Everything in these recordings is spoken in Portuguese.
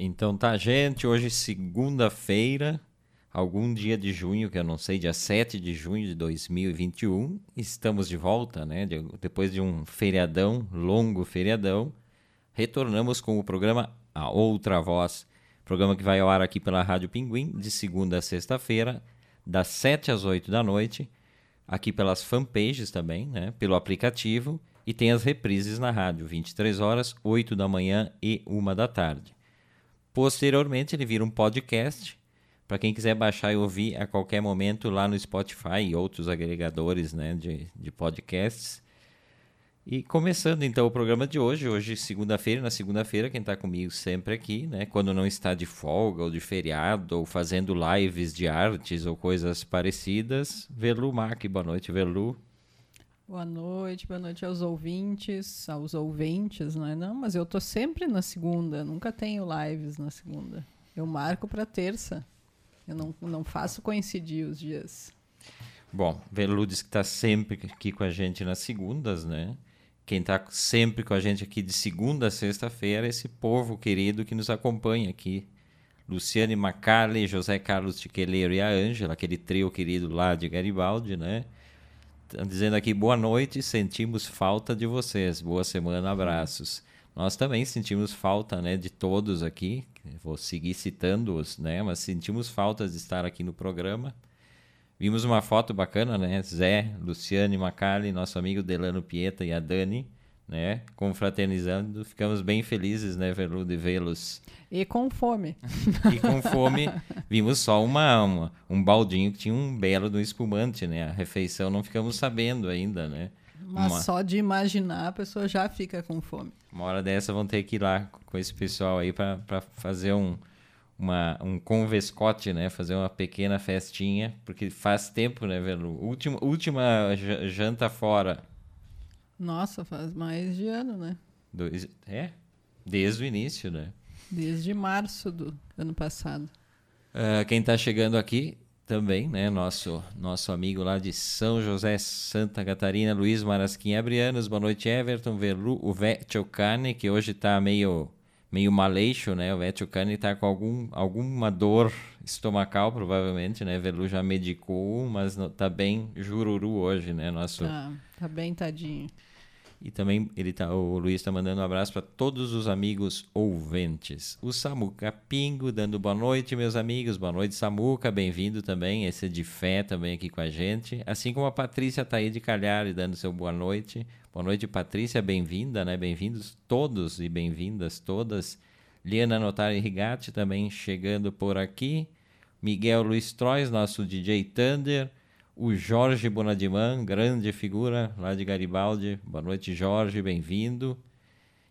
Então tá, gente, hoje segunda-feira, algum dia de junho, que eu não sei, dia 7 de junho de 2021, estamos de volta, né? De- depois de um feriadão, longo feriadão, retornamos com o programa A Outra Voz, programa que vai ao ar aqui pela Rádio Pinguim, de segunda a sexta-feira, das 7 às 8 da noite, aqui pelas fanpages também, né? Pelo aplicativo, e tem as reprises na rádio, 23 horas, 8 da manhã e 1 da tarde. Posteriormente, ele vira um podcast para quem quiser baixar e ouvir a qualquer momento lá no Spotify e outros agregadores né, de, de podcasts. E começando então o programa de hoje, hoje segunda-feira, na segunda-feira, quem está comigo sempre aqui, né? Quando não está de folga ou de feriado ou fazendo lives de artes ou coisas parecidas, Velu Mac, boa noite, Velu. Boa noite, boa noite aos ouvintes, aos ouvintes, não é não? Mas eu tô sempre na segunda, nunca tenho lives na segunda. Eu marco para terça. Eu não, não faço coincidir os dias. Bom, Velu diz que está sempre aqui com a gente nas segundas, né? Quem está sempre com a gente aqui de segunda a sexta-feira é esse povo querido que nos acompanha aqui. Luciane Macali, José Carlos Tiqueleiro e a Ângela, aquele trio querido lá de Garibaldi, né? Dizendo aqui boa noite, sentimos falta de vocês. Boa semana, abraços. Nós também sentimos falta, né, de todos aqui. Vou seguir citando-os, né, mas sentimos falta de estar aqui no programa. Vimos uma foto bacana, né? Zé, Luciane Macali, nosso amigo Delano Pieta e a Dani, né? Confraternizando. Ficamos bem felizes, né, Velu, de vê-los. E com fome. E com fome, vimos só uma, uma- um baldinho que tinha um belo do espumante, né? A refeição não ficamos sabendo ainda, né? Mas Uma- só de imaginar a pessoa já fica com fome. Uma hora dessa vão ter que ir lá com esse pessoal aí para fazer um, uma, um convescote, né? Fazer uma pequena festinha, porque faz tempo, né, Velu? Última, última ja- janta fora. Nossa, faz mais de ano, né? Dois, é? Desde o início, né? Desde março do ano passado. Ah, quem está chegando aqui também, né? Nosso, nosso amigo lá de São José, Santa Catarina, Luiz Marasquim Abrianos. Boa noite, Everton, Velu, o Vetio Cane, que hoje está meio, meio maleixo, né? O Vetio Cane está com algum, alguma dor estomacal, provavelmente, né? Velu já medicou, mas não, tá bem jururu hoje, né? Nosso, Tá, tá bem tadinho. E também ele tá, o Luiz está mandando um abraço para todos os amigos ouvintes. O Samuca Pingo dando boa noite, meus amigos. Boa noite, Samuca. Bem-vindo também. Esse é de fé também aqui com a gente. Assim como a Patrícia Taíde Calhari dando seu boa noite. Boa noite, Patrícia. Bem-vinda, né? Bem-vindos todos e bem-vindas todas. Liana Notari Rigatti também chegando por aqui. Miguel Luiz Trois, nosso DJ Thunder. O Jorge Bonadiman, grande figura lá de Garibaldi. Boa noite, Jorge, bem-vindo.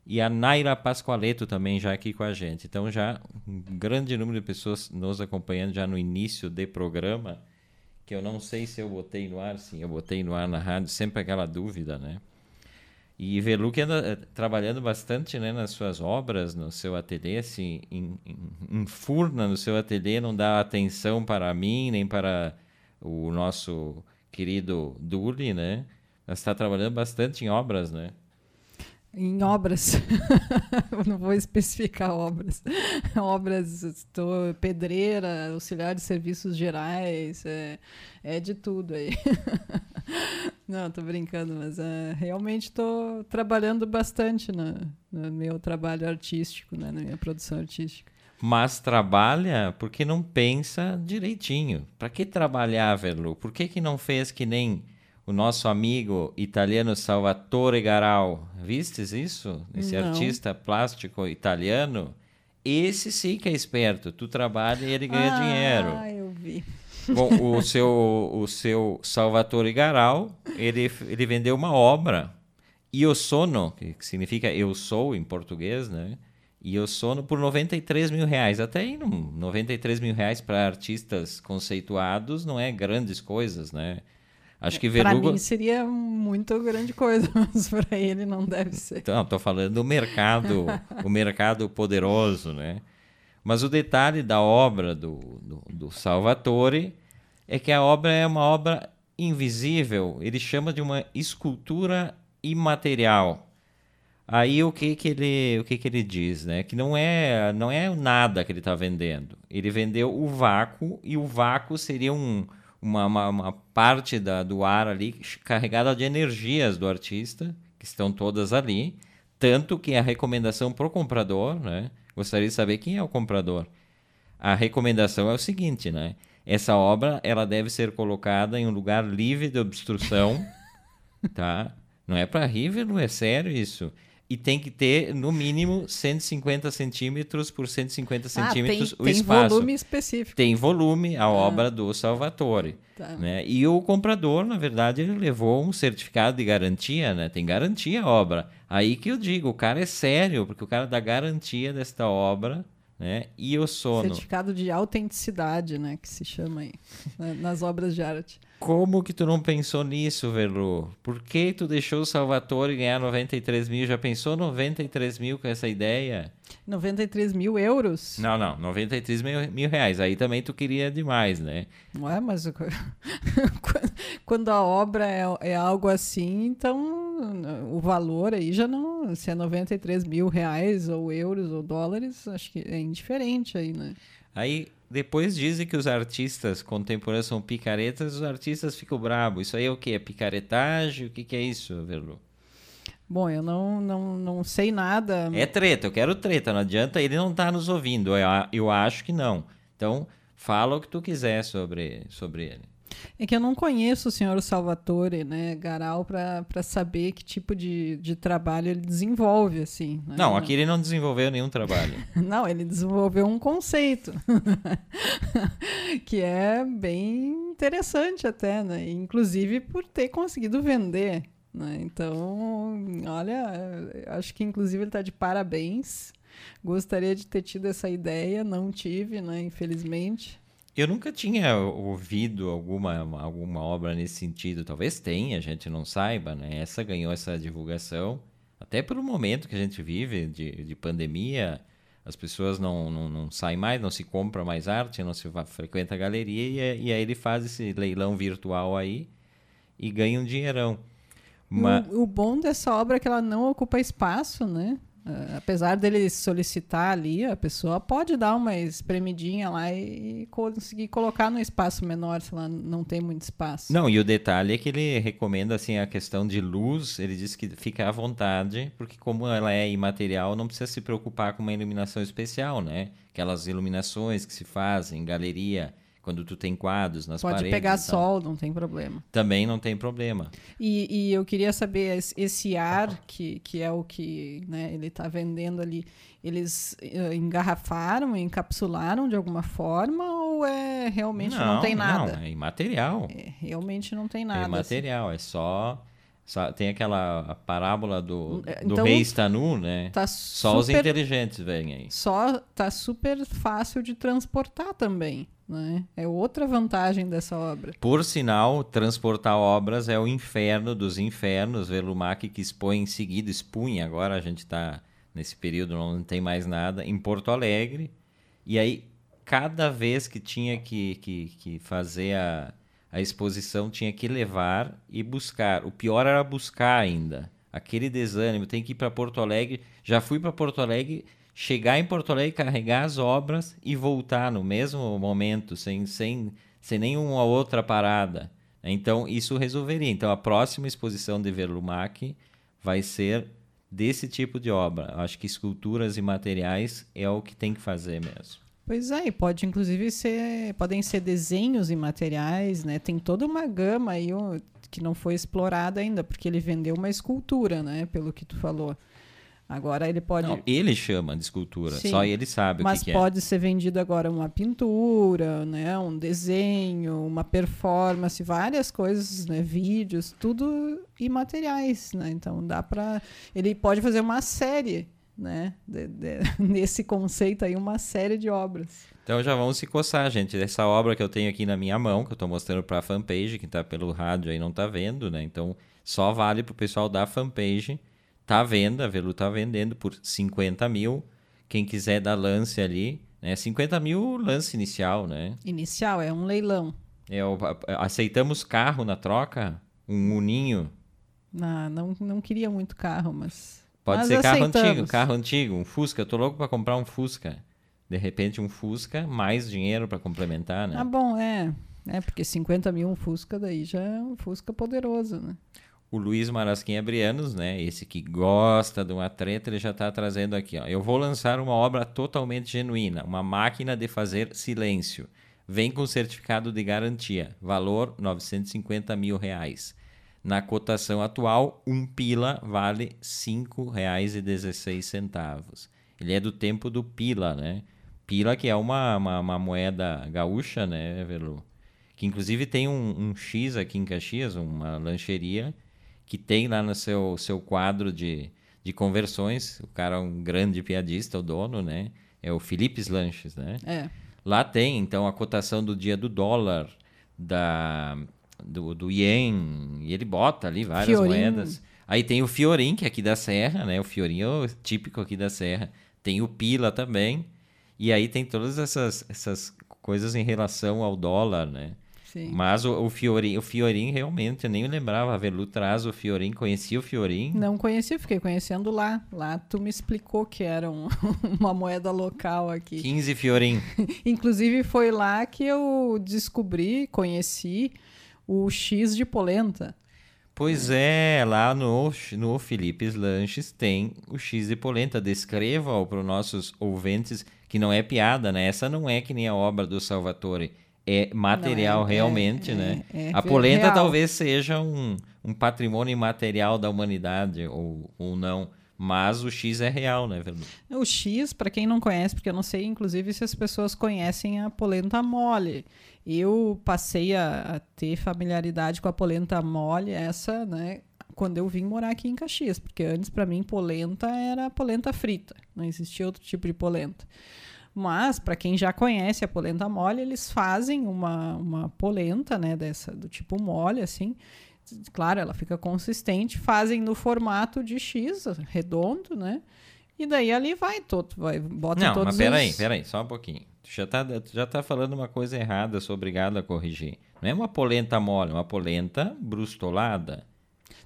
E a Naira Pascoaleto também já aqui com a gente. Então já um grande número de pessoas nos acompanhando já no início do programa, que eu não sei se eu botei no ar, sim, eu botei no ar na rádio, sempre aquela dúvida, né? E Velu que anda eh, trabalhando bastante né, nas suas obras, no seu ateliê, assim, em, enfurna no seu ateliê, não dá atenção para mim, nem para o nosso querido Duli, né? Está trabalhando bastante em obras, né? Em obras. Não vou especificar obras. Obras, estou pedreira, auxiliar de serviços gerais, é, é de tudo aí. Não, tô brincando, mas é, realmente estou trabalhando bastante na, no meu trabalho artístico, né, na minha produção artística. Mas trabalha porque não pensa direitinho. Para que trabalhar, Velu? Por que, que não fez que nem o nosso amigo italiano Salvatore Garal? Vistes isso? Esse Não. artista plástico italiano? Esse sim que é esperto. Tu trabalha e ele ganha dinheiro. Ah, eu vi. Bom, o seu, o seu Salvatore Garal, ele, ele vendeu uma obra, Io Sono, que significa eu sou em português, né? Io Sono por 93 mil reais. Até aí, não, 93 mil reais para artistas conceituados não é grandes coisas, né? Acho que Para Verdugo... mim seria muito grande coisa, mas para ele não deve ser. Então, estou falando do mercado, o mercado poderoso, né? Mas o detalhe da obra do, do, do Salvatore é que a obra é uma obra invisível. Ele chama de uma escultura imaterial. Aí o que que ele, o que que ele diz, né? Que não é, não é nada que ele está vendendo. Ele vendeu o vácuo e o vácuo seria um, uma, uma, uma parte da, do ar ali carregada de energias do artista, que estão todas ali. Tanto que a recomendação para o comprador, né? Gostaria de saber quem é o comprador. A recomendação é o seguinte, né? Essa obra ela deve ser colocada em um lugar livre de obstrução, tá? Não é para rir, é sério isso e tem que ter no mínimo 150 centímetros por 150 centímetros ah, tem, o tem espaço. Tem volume específico. Tem volume a ah. obra do Salvatore. Tá. Né? E o comprador, na verdade, ele levou um certificado de garantia, né? Tem garantia a obra. Aí que eu digo, o cara é sério, porque o cara dá garantia desta obra né? E o sono. Certificado de autenticidade, né? Que se chama aí, nas obras de arte. Como que tu não pensou nisso, Verlu? Por que tu deixou o Salvatore ganhar 93 mil? Já pensou 93 mil com essa ideia? 93 mil euros? Não, não, 93 mil, mil reais. Aí também tu queria demais, né? Não é, mas quando a obra é, é algo assim, então o valor aí já não. Se é 93 mil reais, ou euros, ou dólares, acho que é indiferente aí, né? Aí depois dizem que os artistas contemporâneos são picaretas, os artistas ficam bravos. Isso aí é o que? É picaretagem? O que, que é isso, Verlu? Bom, eu não, não, não sei nada. É treta, eu quero treta, não adianta, ele não tá nos ouvindo, eu, eu acho que não. Então, fala o que tu quiser sobre, sobre ele. É que eu não conheço o senhor Salvatore, né, Garal, para saber que tipo de, de trabalho ele desenvolve, assim. Né? Não, aqui ele não desenvolveu nenhum trabalho. não, ele desenvolveu um conceito, que é bem interessante até, né? Inclusive por ter conseguido vender. Né? Então, olha, acho que inclusive ele está de parabéns. Gostaria de ter tido essa ideia, não tive, né? Infelizmente. Eu nunca tinha ouvido alguma, alguma obra nesse sentido. Talvez tenha, a gente não saiba, né? Essa ganhou essa divulgação, até pelo momento que a gente vive de, de pandemia. As pessoas não, não, não saem mais, não se compra mais arte, não se frequenta a galeria e, e aí ele faz esse leilão virtual aí e ganha um dinheirão. Mas... O, o bom dessa obra é que ela não ocupa espaço, né? Uh, apesar dele solicitar ali, a pessoa pode dar uma espremidinha lá e conseguir colocar no espaço menor, se ela não tem muito espaço. Não, e o detalhe é que ele recomenda assim a questão de luz, ele diz que fica à vontade, porque como ela é imaterial, não precisa se preocupar com uma iluminação especial, né? Aquelas iluminações que se fazem em galeria, quando tu tem quadros nas Pode paredes. Pode pegar sol, não tem problema. Também não tem problema. E, e eu queria saber, esse ar, que, que é o que né, ele está vendendo ali, eles uh, engarrafaram, encapsularam de alguma forma ou é realmente não, não tem nada? Não, é imaterial. É, realmente não tem nada. É imaterial, assim. é só... Tem aquela parábola do, é, do então, rei Stanu, né? Tá só os inteligentes vêm aí. Só tá super fácil de transportar também. Né? É outra vantagem dessa obra. Por sinal, transportar obras é o inferno dos infernos. Velumac que expõe em seguida, expunha, agora a gente está nesse período, não tem mais nada, em Porto Alegre. E aí, cada vez que tinha que, que, que fazer a, a exposição, tinha que levar e buscar. O pior era buscar ainda. Aquele desânimo, tem que ir para Porto Alegre. Já fui para Porto Alegre chegar em Porto Alegre, carregar as obras e voltar no mesmo momento, sem, sem, sem nenhuma outra parada. Então, isso resolveria. Então, a próxima exposição de Verlumac vai ser desse tipo de obra. Acho que esculturas e materiais é o que tem que fazer mesmo. Pois é, e pode inclusive ser, podem ser desenhos e materiais, né? Tem toda uma gama aí que não foi explorada ainda, porque ele vendeu uma escultura, né? Pelo que tu falou. Agora ele pode. Não, ele chama de escultura, Sim, só ele sabe o que, que é. Mas pode ser vendido agora uma pintura, né, um desenho, uma performance, várias coisas, né, vídeos, tudo imateriais, né? Então dá para ele pode fazer uma série, né, de, de, nesse conceito aí uma série de obras. Então já vamos se coçar, gente. Essa obra que eu tenho aqui na minha mão, que eu estou mostrando para a fanpage, que está pelo rádio aí não está vendo, né? Então só vale para o pessoal da fanpage Tá à venda, a Velu tá vendendo por 50 mil. Quem quiser dar lance ali, né? 50 mil lance inicial, né? Inicial, é um leilão. É, aceitamos carro na troca? Um uninho? Não, não, não queria muito carro, mas Pode Mas ser carro aceitamos. antigo, carro antigo, um Fusca. Eu tô louco para comprar um Fusca. De repente um Fusca, mais dinheiro para complementar, né? Ah, bom, é. É, porque 50 mil um Fusca daí já é um Fusca poderoso, né? O Luiz Marasquim Abrianos, né? Esse que gosta de uma treta, ele já está trazendo aqui. Ó. Eu vou lançar uma obra totalmente genuína, uma máquina de fazer silêncio. Vem com certificado de garantia. Valor 950 mil reais. Na cotação atual, um pila vale R$ 5,16. Ele é do tempo do pila, né? Pila que é uma, uma, uma moeda gaúcha, né, Velu? Que inclusive tem um, um X aqui em Caxias, uma lancheria, que tem lá no seu, seu quadro de, de conversões. O cara é um grande piadista, o dono, né? É o Filipes Lanches, né? É. Lá tem, então, a cotação do dia do dólar, da, do, do ien, e ele bota ali várias Fiorim. moedas. Aí tem o Fiorim, que é aqui da Serra, né? O Fiorim é o típico aqui da Serra. Tem o Pila também. E aí tem todas essas, essas coisas em relação ao dólar, né? Sim. Mas o, o, Fiorim, o Fiorim realmente, eu nem lembrava. A Velu traz o Fiorim, conhecia o Fiorim. Não conheci, fiquei conhecendo lá. Lá tu me explicou que era um- uma moeda local aqui. 15 Fiorim. Inclusive foi lá que eu descobri, conheci o X de polenta. Pois é, lá no, no Felipe's Lanches tem o X de polenta. Descreva para os nossos ouvintes que não é piada, né? Essa não é que nem a obra do Salvatore. É material Não, é- realmente, é- né? é- é a polenta real. talvez seja um, um patrimônio imaterial da humanidade, ou, ou não. Mas o X é real, né, Verdu? O X, para quem não conhece, porque eu não sei, inclusive, se as pessoas conhecem a polenta mole. Eu passei a, a ter familiaridade com a polenta mole, essa, né, quando eu vim morar aqui em Caxias, porque antes, para mim, polenta era polenta frita, não existia outro tipo de polenta. Mas, para quem já conhece a polenta mole, eles fazem uma, uma polenta, né, dessa, do tipo mole, assim. Claro, ela fica consistente, fazem no formato de X, redondo, né? E daí ali vai todo, vai, bota Não, todos mas peraí, os... peraí, só um pouquinho. Tu já tá, tu já tá falando uma coisa errada, sou obrigado a corrigir. Não é uma polenta mole, é uma polenta brustolada.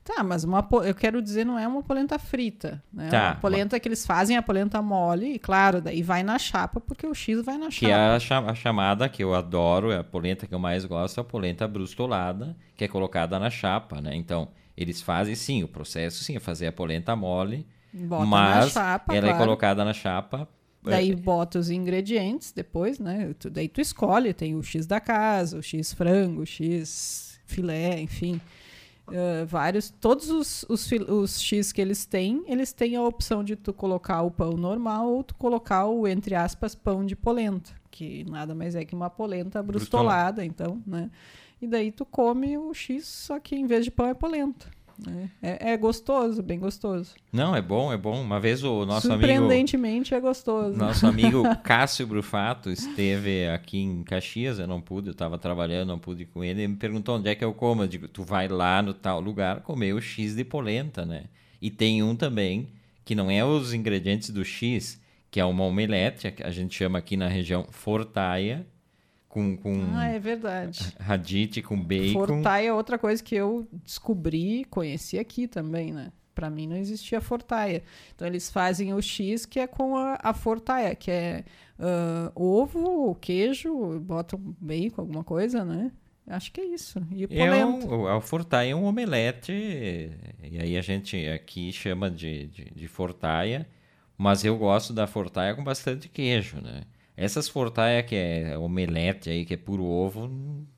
Tá, mas uma, eu quero dizer, não é uma polenta frita. Né? Tá, É uma polenta que eles fazem a polenta mole, e claro, daí vai na chapa, porque o X vai na Que é chapa. a, cha- a chamada que eu adoro, é a polenta que eu mais gosto, é a polenta brustolada, que é colocada na chapa, né? Então, eles fazem sim, o processo sim é fazer a polenta mole, Bota mas chapa, ela é claro. colocada na chapa. Daí é, bota os ingredientes depois, né? Tu- daí tu escolhe, tem o X da casa, o X frango, o X filé, enfim. Ah, vários, todos os, os, os X que eles têm, eles têm a opção de tu colocar o pão normal ou tu colocar o, entre aspas, pão de polenta, que nada mais é que uma polenta brustolada, então, né? E daí tu come o X, só que em vez de pão é polenta. Né? É, é gostoso, bem gostoso. Não, é bom, é bom. Uma vez o nosso amigo Surpreendentemente é gostoso. Nosso amigo Cássio Brufato esteve aqui em Caxias, eu não pude, eu estava trabalhando, não pude ir com ele. Ele me perguntou onde é que eu como. Eu digo, tu vai lá no tal lugar comer o X de polenta, né? E tem um também que não é os ingredientes do X, que é uma omelete, que a gente chama aqui na região fortaia, com, com Ah, é verdade. radite, com bacon. Fortaia é outra coisa que eu descobri, conheci aqui também, né? Pra mim não existia fortaia. Então eles fazem o X que é com a, a fortaia, que é ah, ovo, queijo, botam bacon, alguma coisa, né? Acho que é isso. E É polenta. um, o- a fortaia é um omelete, e aí a gente aqui chama de, de, de fortaia, mas eu gosto da fortaia com bastante queijo, né? Essas fortaia que é omelete aí, que é puro ovo,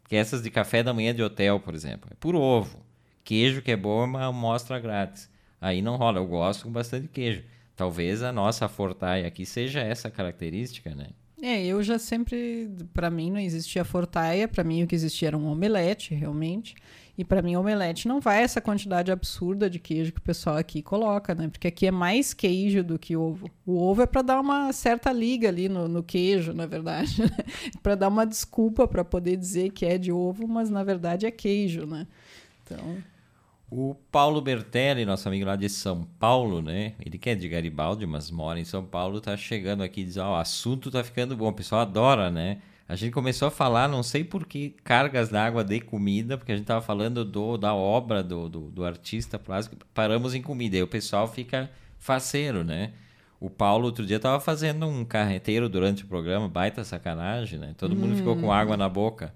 que é essas de café da manhã de hotel, por exemplo, é puro ovo. Queijo que é bom é uma amostra grátis. Aí não rola, eu gosto com bastante queijo. Talvez a nossa fortaia aqui seja essa característica, né? É, eu já sempre, Pra mim não existia fortaia, Pra mim o que existia era um omelete, realmente. E pra mim omelete não vai essa quantidade absurda de queijo que o pessoal aqui coloca, né? Porque aqui é mais queijo do que ovo. O ovo é pra dar uma certa liga ali no, no queijo, na verdade, né? Pra dar uma desculpa pra poder dizer que é de ovo, mas na verdade é queijo, né? Então, O Paulo Bertelli, nosso amigo lá de São Paulo, né? Ele que é de Garibaldi, mas mora em São Paulo, tá chegando aqui e diz: Ó, o assunto tá ficando bom. O pessoal adora, né? A gente começou a falar, não sei por que, cargas d'água de comida, porque a gente tava falando do, da obra do, do, do artista plástico, paramos em comida. E o pessoal fica faceiro, né? O Paulo outro dia estava fazendo um carreteiro durante o programa, baita sacanagem, né? Todo mundo ficou com água na boca.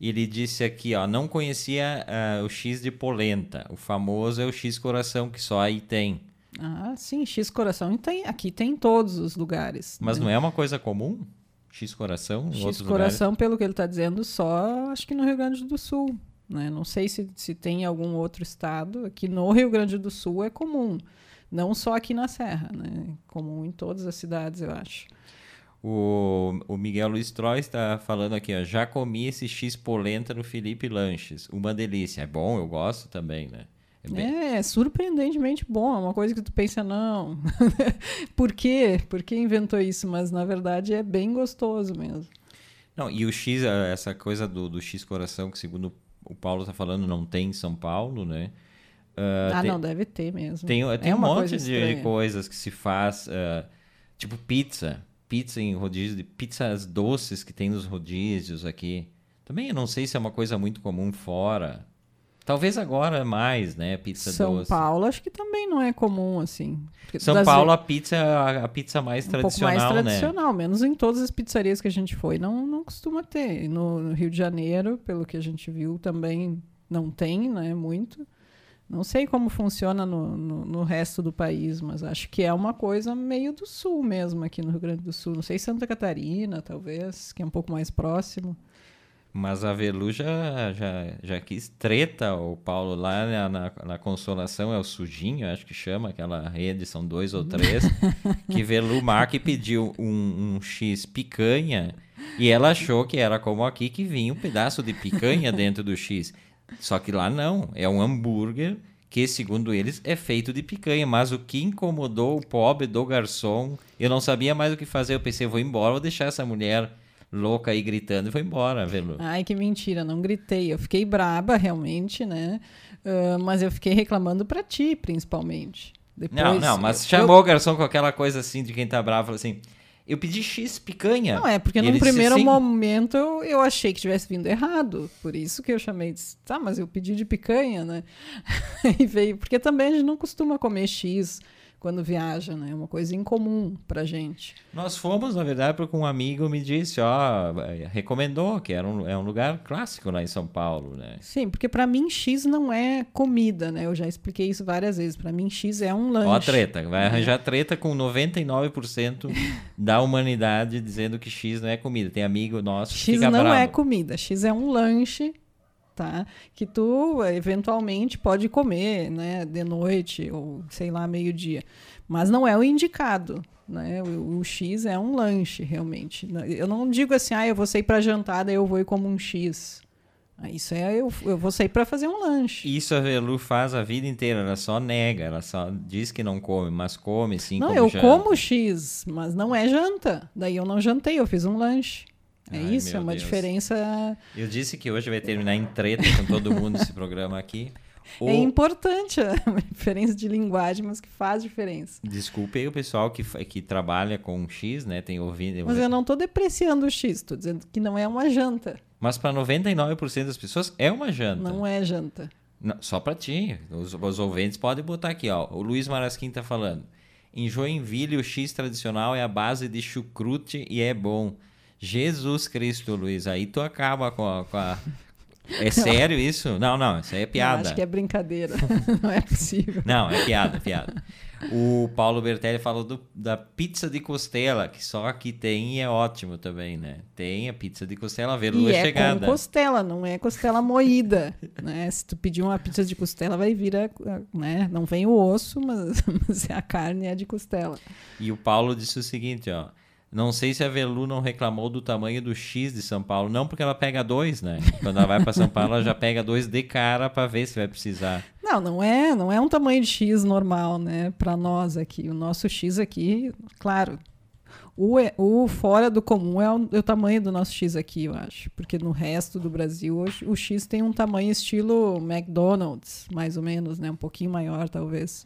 E ele disse aqui, ó, não conhecia uh, o X de polenta. O famoso é o X coração que só aí tem. Ah, sim, X coração tem, aqui tem em todos os lugares. Mas né? não é uma coisa comum? X coração? X coração, lugares? pelo que ele está dizendo, só acho que no Rio Grande do Sul. Né? Não sei se, se tem algum outro estado. Aqui no Rio Grande do Sul é comum. Não só aqui na Serra, né? Comum em todas as cidades, eu acho. O, o Miguel Luiz Trois está falando aqui, ó, já comi esse X polenta no Felipe Lanches. Uma delícia. É bom, eu gosto também, né? É, bem... é, surpreendentemente bom. É uma coisa que tu pensa, não. Por quê? Por que inventou isso? Mas na verdade é bem gostoso mesmo. Não, e o X, essa coisa do, do X coração, que segundo o Paulo está falando, não tem em São Paulo, né? Uh, ah, tem, não, deve ter mesmo. Tem, tem é um monte de coisas que se faz, uh, tipo pizza. Pizza em rodízio, de pizzas doces que tem nos rodízios aqui. Também eu não sei se é uma coisa muito comum fora. Talvez agora mais, né? Pizza São doce. São Paulo acho que também não é comum, assim. São Paulo, a pizza a, a pizza mais um tradicional, pouco mais tradicional, né? menos em todas as pizzarias que a gente foi. Não, não costuma ter. No, no Rio de Janeiro, pelo que a gente viu, também não tem, né? Muito. Não sei como funciona no, no, no, resto do país, mas acho que é uma coisa meio do sul mesmo, aqui no Rio Grande do Sul. Não sei Santa Catarina, talvez, que é um pouco mais próximo. Mas a Velu já, já, já quis treta o Paulo lá na, na, na, Consolação, é o Sujinho, acho que chama, aquela rede, são dois ou três, que Velu Marque pediu um, um X picanha e ela achou que era como aqui, que vinha um pedaço de picanha dentro do X. Só que lá não, é um hambúrguer que, segundo eles, é feito de picanha. Mas o que incomodou o pobre do garçom, eu não sabia mais o que fazer. Eu pensei, vou embora, vou deixar essa mulher louca aí gritando e vou embora, Velu. Ai, que mentira, não gritei. Eu fiquei braba, realmente, né? Uh, mas eu fiquei reclamando para ti, principalmente. Depois, não, não, mas chamou eu... o garçom com aquela coisa assim de quem tá bravo, falou assim eu pedi X picanha. Não, é porque num primeiro assim, momento eu, eu achei que tivesse vindo errado. Por isso que eu chamei. Disse, tá, mas eu pedi de picanha, né? e veio. Porque também a gente não costuma comer X quando viaja, né? É uma coisa incomum pra gente. Nós fomos, na verdade, porque um amigo me disse, ó, recomendou que era um, é um lugar clássico lá em São Paulo, né? Sim, porque para mim X não é comida, né? Eu já expliquei isso várias vezes. Para mim X é um lanche. Ó, treta, vai arranjar treta com 99% da humanidade dizendo que X não é comida. Tem amigo nosso que X não bravo. é comida, X é um lanche tá? Que tu eventualmente pode comer, né, de noite ou sei lá, meio-dia. Mas não é o indicado, né? O, o, X é um lanche, realmente. Eu não digo assim, ah, eu vou sair para jantar, daí eu vou e como um X. Ah, isso é, eu, eu vou sair para fazer um lanche. Isso a Velu faz a vida inteira, ela só nega, ela só diz que não come, mas come sim. Não, como eu janta. como X, mas não é janta. Daí eu não jantei, eu fiz um lanche. É Ai, isso, é uma Deus. diferença. Eu disse que hoje vai terminar em treta com todo mundo esse programa aqui. É importante a diferença de linguagem, mas que faz diferença. Desculpe aí o pessoal que, que trabalha com X, né? Tem ouvido. Mas eu não estou depreciando o X, estou dizendo que não é uma janta. Mas para 99% das pessoas é uma janta. Não é janta. Não, só para ti. Os, os ouvintes podem botar aqui, ó. O Luiz Marasquim está falando. Em Joinville, o X tradicional é a base de chucrute e é bom. Jesus Cristo, Luiz, aí tu acaba com a, com a... É sério isso? Não, não, isso aí é piada. Não, acho que é brincadeira. não é possível. Não, é piada, é piada. O Paulo Bertelli falou do, da pizza de costela, que só aqui tem e é ótimo também, né? Tem a pizza de costela, ver lua é chegada. com costela, não é costela moída, né? Se tu pedir uma pizza de costela, vai vir, a, né? Não vem o osso, mas, mas a carne é de costela. E o Paulo disse o seguinte, ó. Não sei se a Velu não reclamou do tamanho do X de São Paulo. Não, porque ela pega dois, né? Quando ela vai para São Paulo, ela já pega dois de cara para ver se vai precisar. Não, não é, não é um tamanho de X normal, né? Para nós aqui. O nosso X aqui, claro. O, o fora do comum é o, é o, tamanho do nosso X aqui, eu acho. Porque no resto do Brasil, hoje, o X tem um tamanho estilo McDonald's, mais ou menos, né? Um pouquinho maior, talvez.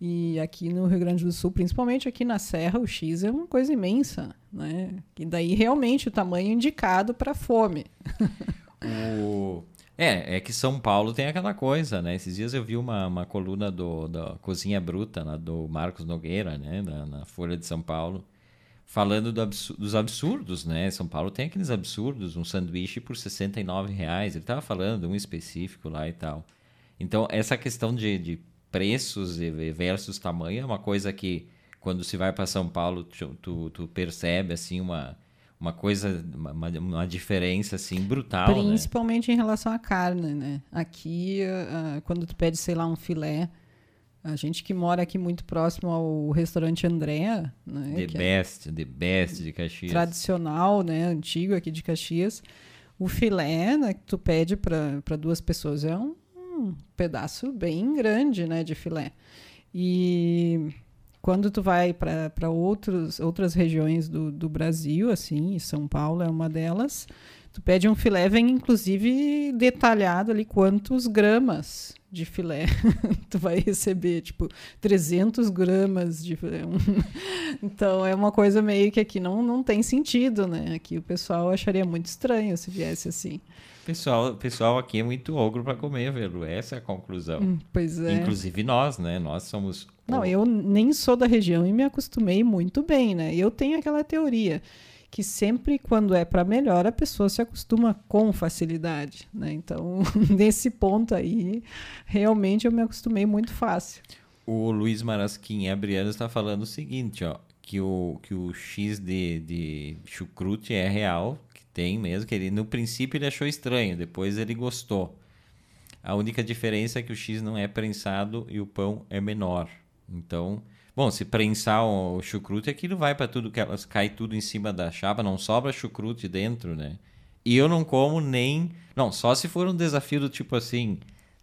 E aqui no Rio Grande do Sul, principalmente aqui na Serra, o X é uma coisa imensa, né? E daí realmente o tamanho indicado para fome. o... É, é que São Paulo tem aquela coisa, né? Esses dias eu vi uma, uma coluna do, da Cozinha Bruta, do Marcos Nogueira, né? Na, na Folha de São Paulo, falando do dos absurdos, né? São Paulo tem aqueles absurdos, um sanduíche por 69 reais. Ele estava falando de um específico lá e tal. Então, essa questão de, de preços versus tamanho é uma coisa que, quando se vai para São Paulo, tu, tu, tu percebe, assim, uma uma coisa, uma, uma diferença assim brutal. Né? Principalmente né? em relação à carne, né? Aqui, uh, quando tu pede, sei lá, um filé, a gente que mora aqui muito próximo ao restaurante Andréa, né? The é Best, é The Best de Caxias. Tradicional, né? Antigo aqui de Caxias. O filé, né, que tu pede para duas pessoas é um, um pedaço bem grande, né, de filé. E quando tu vai para outras regiões do, do Brasil, assim, e São Paulo é uma delas, tu pede um filé, vem inclusive detalhado ali quantos gramas de filé tu vai receber, tipo, 300 gramas de filé. então é uma coisa meio que aqui não, não tem sentido, né? Aqui o pessoal acharia muito estranho se viesse assim. Pessoal, pessoal aqui é muito ogro para comer, velho. Essa é a conclusão. Hum, pois é. Inclusive nós, né? Nós somos. Não, eu nem sou da região e me acostumei muito bem, né? Eu tenho aquela teoria que sempre quando é para melhor a pessoa se acostuma com facilidade, né? Então, nesse ponto aí, realmente eu me acostumei muito fácil. O Luiz Marasquim Abriano está falando o seguinte, ó, que o, que o X de, de chucrute é real, tem mesmo, que ele no princípio ele achou estranho, depois ele gostou. A única diferença é que o X não é prensado e o pão é menor. Então, bom, se prensar o chucrute, aquilo vai para tudo que elas cai tudo em cima da chapa, não sobra chucrute dentro, né? E eu não como nem, não, só se for um desafio do tipo assim,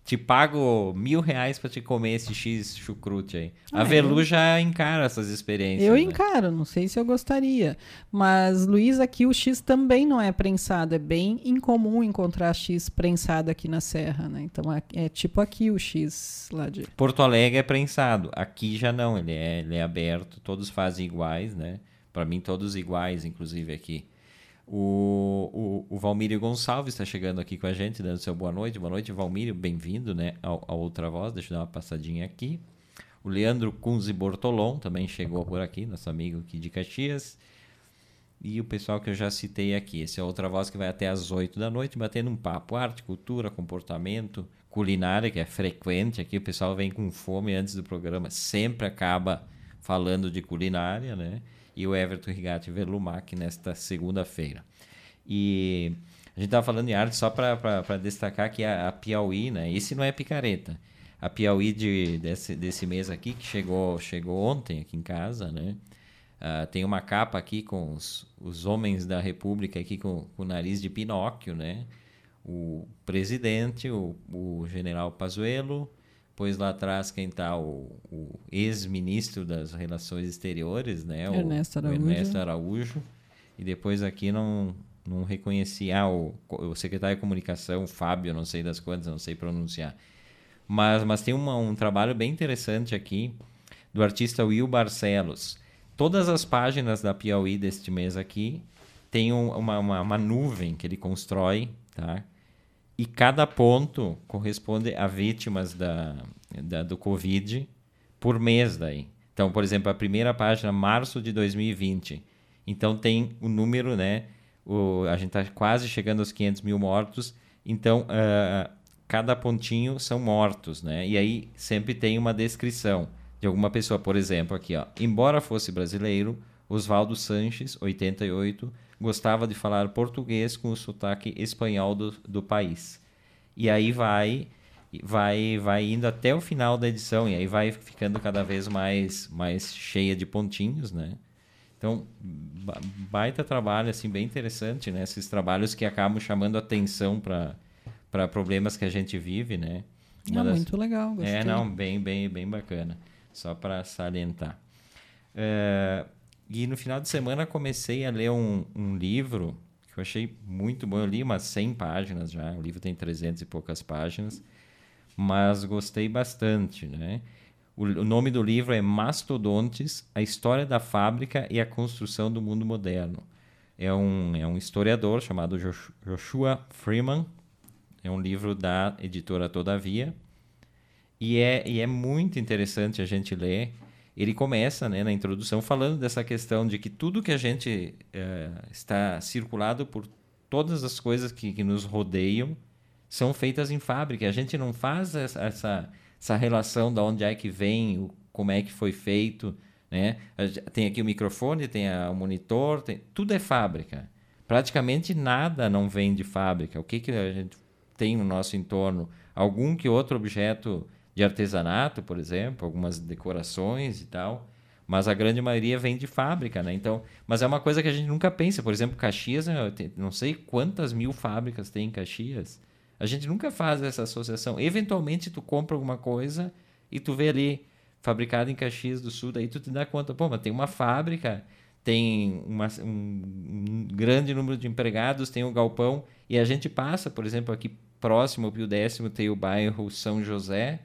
te pago mil reais para te comer esse X chucrute aí. Ah, a Velu eu... já encara essas experiências. Eu né? encaro, não sei se eu gostaria. Mas, Luiz, aqui o X também não é prensado. É bem incomum encontrar X prensado aqui na Serra, né? Então é, é tipo aqui o X lá de. Porto Alegre é prensado. Aqui já não, ele é, ele é aberto, todos fazem iguais, né? Para mim, todos iguais, inclusive aqui. O, o, o Valmírio Gonçalves está chegando aqui com a gente, dando seu boa noite. Boa noite, Valmírio. Bem-vindo né, ao, Outra Voz. Deixa eu dar uma passadinha aqui. O Leandro Kunze Bortolom também chegou por aqui, nosso amigo aqui de Caxias. E o pessoal que eu já citei aqui. Esse é Outra Voz que vai até às 8 da noite, batendo um papo. Arte, cultura, comportamento, culinária, que é frequente. Aqui o pessoal vem com fome antes do programa. Sempre acaba falando de culinária, né? E o Everton Rigatti Verlumac nesta segunda-feira. E a gente estava falando em arte só para destacar que a, a, Piauí, né? Esse não é picareta. A Piauí de, desse, desse mês aqui, que chegou, chegou ontem aqui em casa, né? Uh, tem uma capa aqui com os, os homens da República aqui com, com o nariz de Pinóquio, né? O presidente, o, o general Pazuello, Pois lá atrás quem está o, o ex-ministro das Relações Exteriores, né? Ernesto Araújo. O Ernesto Araújo. E depois aqui não, não reconheci. Ah, o, o secretário de comunicação, Fábio, não sei das quantas, não sei pronunciar. Mas, mas tem uma, um trabalho bem interessante aqui do artista Will Barcelos. Todas as páginas da Piauí deste mês aqui tem um, uma, uma, uma nuvem que ele constrói, tá? E cada ponto corresponde a vítimas da, da, do Covid por mês daí. Então, por exemplo, a primeira página, março de 2020. Então, tem o número, né? O, a gente está quase chegando aos 500 mil mortos. Então, uh, cada pontinho são mortos, né? E aí sempre tem uma descrição de alguma pessoa. Por exemplo, aqui, ó. Embora fosse brasileiro, Oswaldo Sanches, 88, gostava de falar português com o sotaque espanhol do, do país. E aí vai vai vai indo até o final da edição e aí vai ficando cada vez mais mais cheia de pontinhos, né? Então, baita trabalho assim bem interessante, né? Esses trabalhos que acabam chamando atenção para para problemas que a gente vive, né? Uma ah, das... muito legal, gostei. É, não, bem bem bem bacana. Só para salientar. É, e no final de semana comecei a ler um, um livro que eu achei muito bom. Eu li umas 100 páginas já, o livro tem 300 e poucas páginas, mas gostei bastante, né? O, o nome do livro é Mastodontes, a história da fábrica e a construção do mundo moderno. É um, é um historiador chamado Joshua Freeman, É um livro da editora Todavia. E é, e é muito interessante a gente ler. Ele começa né, na introdução falando dessa questão de que tudo que a gente é, está circulado por todas as coisas que, que nos rodeiam são feitas em fábrica. A gente não faz essa, essa, essa relação de onde é que vem, o, como é que foi feito. Né? Tem aqui o microfone, tem a, o monitor, tem, tudo é fábrica. Praticamente nada não vem de fábrica. O que, que a gente tem no nosso entorno? Algum que outro objeto de artesanato, por exemplo, algumas decorações e tal, mas a grande maioria vem de fábrica, né? Então, mas é uma coisa que a gente nunca pensa. Por exemplo, Caxias, não sei quantas mil fábricas tem em Caxias. A gente nunca faz essa associação. Eventualmente tu compra alguma coisa e tu vê ali fabricado em Caxias do Sul, daí tu te dá conta, pô, mas tem uma fábrica, tem uma, um, um, grande número de empregados, tem um galpão, e a gente passa, por exemplo, aqui próximo ao Pio Décimo tem o bairro São José,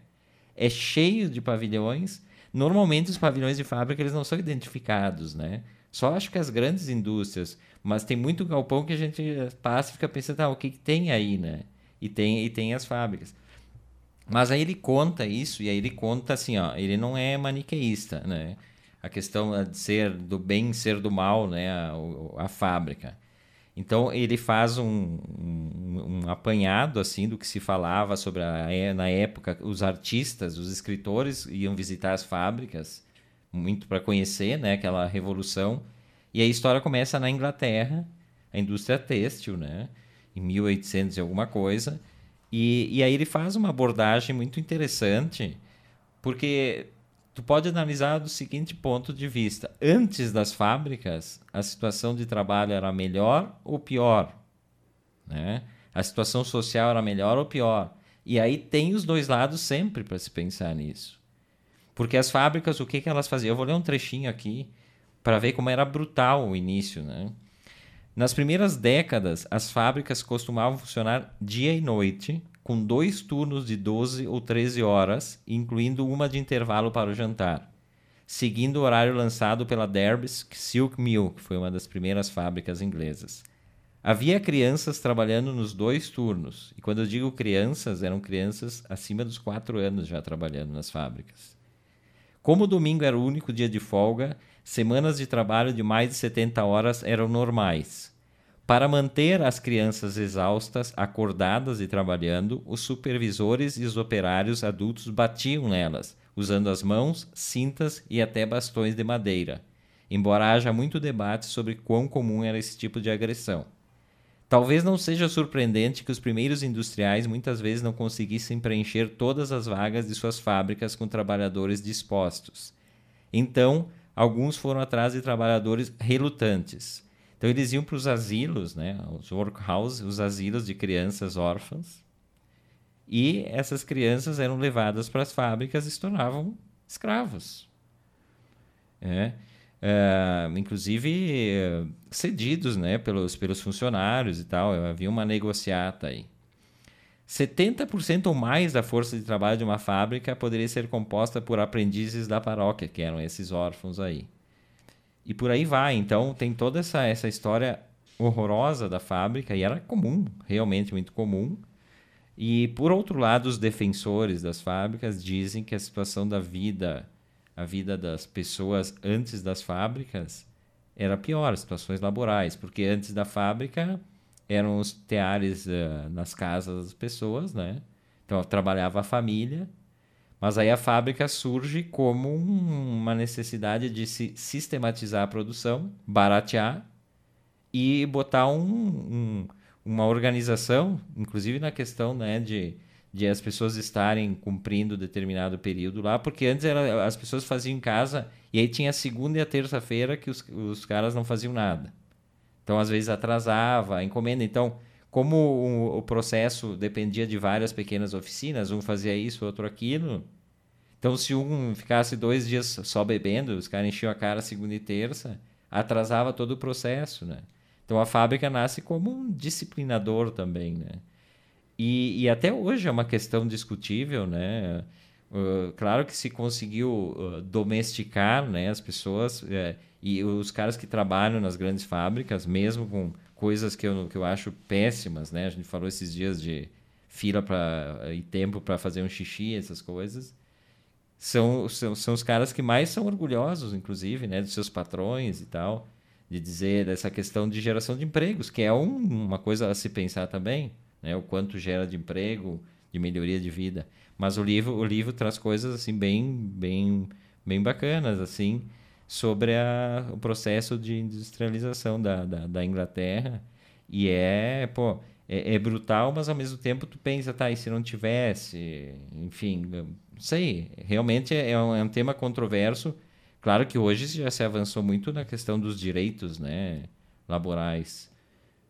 é cheio de pavilhões. Normalmente os pavilhões de fábrica eles não são identificados, né? Só acho que as grandes indústrias, mas tem muito galpão que a gente passa e fica pensando, ah, o que, que tem aí, né? E tem, e tem as fábricas. Mas aí ele conta isso, e aí ele conta assim, ó, ele não é maniqueísta, né? A questão de ser do bem ser do mal, né? A, a fábrica. Então ele faz um, um, um, apanhado assim do que se falava sobre a, é, na época os artistas, os escritores iam visitar as fábricas muito para conhecer, né? Aquela revolução. E a história começa na Inglaterra, a indústria têxtil, né? Em 1800 e alguma coisa e, e aí ele faz uma abordagem muito interessante, porque tu pode analisar do seguinte ponto de vista: antes das fábricas, a situação de trabalho era melhor ou pior? Né? A situação social era melhor ou pior? E aí tem os dois lados sempre para se pensar nisso. Porque as fábricas, o que, que elas faziam? Eu vou ler um trechinho aqui para ver como era brutal o início. Né? Nas primeiras décadas, as fábricas costumavam funcionar dia e noite, com dois turnos de 12 ou 13 horas, incluindo uma de intervalo para o jantar, seguindo o horário lançado pela Derbys Silk Mill, que foi uma das primeiras fábricas inglesas. Havia crianças trabalhando nos dois turnos, e quando eu digo crianças, eram crianças acima dos 4 anos já trabalhando nas fábricas. Como o domingo era o único dia de folga, semanas de trabalho de mais de 70 horas eram normais. Para manter as crianças exaustas, acordadas e trabalhando, os supervisores e os operários adultos batiam nelas, usando as mãos, cintas e até bastões de madeira, embora haja muito debate sobre quão comum era esse tipo de agressão. Talvez não seja surpreendente que os primeiros industriais muitas vezes não conseguissem preencher todas as vagas de suas fábricas com trabalhadores dispostos. Então, alguns foram atrás de trabalhadores relutantes. Então eles iam para os asilos, né, os workhouses, os asilos de crianças órfãs, e essas crianças eram levadas para as fábricas e se tornavam escravos. É, é, inclusive é, cedidos né, pelos, pelos funcionários e tal. Havia uma negociata aí. 70% ou mais da força de trabalho de uma fábrica poderia ser composta por aprendizes da paróquia, que eram esses órfãos aí. E por aí vai. Então, tem toda essa, essa história horrorosa da fábrica, e era comum, realmente muito comum. E, por outro lado, os defensores das fábricas dizem que a situação da vida, a vida das pessoas antes das fábricas, era pior, situações laborais, porque antes da fábrica eram os teares uh, nas casas das pessoas, né? Então trabalhava a família, mas aí a fábrica surge como um, uma necessidade de se sistematizar a produção, baratear e botar um, um, uma organização, inclusive na questão né, de, de as pessoas estarem cumprindo determinado período lá, porque antes era, as pessoas faziam em casa e aí tinha a segunda e a terça-feira que os, os caras não faziam nada. Então, às vezes, atrasava a encomenda. Então, como o, o, processo dependia de várias pequenas oficinas, um fazia isso, outro aquilo. Então, se um ficasse dois dias só bebendo, os caras enchiam a cara segunda e terça, atrasava todo o processo, né? Então, a fábrica nasce como um disciplinador também, né? E, e até hoje é uma questão discutível, né? Uh, claro que se conseguiu uh, domesticar né, as pessoas, uh, e os caras que trabalham nas grandes fábricas, mesmo com coisas que eu, que eu acho péssimas, né? A gente falou esses dias de fila para e tempo para fazer um xixi, essas coisas. São, são, são os caras que mais são orgulhosos, inclusive, né, dos seus patrões e tal, de dizer dessa questão de geração de empregos, que é um, uma coisa a se pensar também, né, o quanto gera de emprego, de melhoria de vida. Mas o livro, o livro traz coisas assim bem, bem, bem bacanas assim sobre a, o processo de industrialização da, da, da Inglaterra e é, pô, é, é, brutal, mas ao mesmo tempo tu pensa, tá, e se não tivesse, enfim, não sei, realmente é, é um, é um tema controverso. Claro que hoje já se avançou muito na questão dos direitos, né, laborais.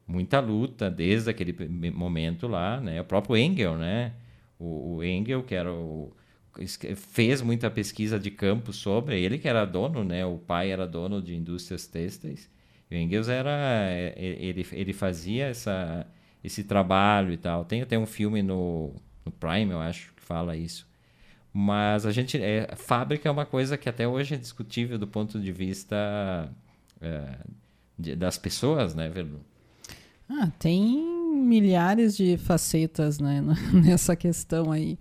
Muita luta desde aquele momento lá, né, o próprio Engel, né, o, o Engel, que era o, fez muita pesquisa de campo sobre ele que era dono, né? O pai era dono de indústrias têxteis. E o Engels era é, é, ele ele fazia essa esse trabalho e tal. Tem até um filme no, no Prime, eu acho, que fala isso. Mas a gente é, fábrica é uma coisa que até hoje é discutível do ponto de vista é, de, das pessoas, né, Verlu? Ah, tem milhares de facetas né, nessa questão aí.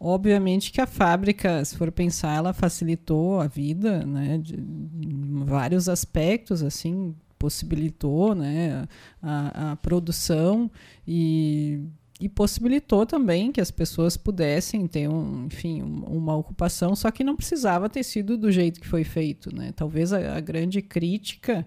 Obviamente que a fábrica, se for pensar, ela facilitou a vida, né, de, de vários aspectos, assim, possibilitou, né, a, a produção e, e possibilitou também que as pessoas pudessem ter um, enfim, uma ocupação, só que não precisava ter sido do jeito que foi feito, né? Talvez a, a grande crítica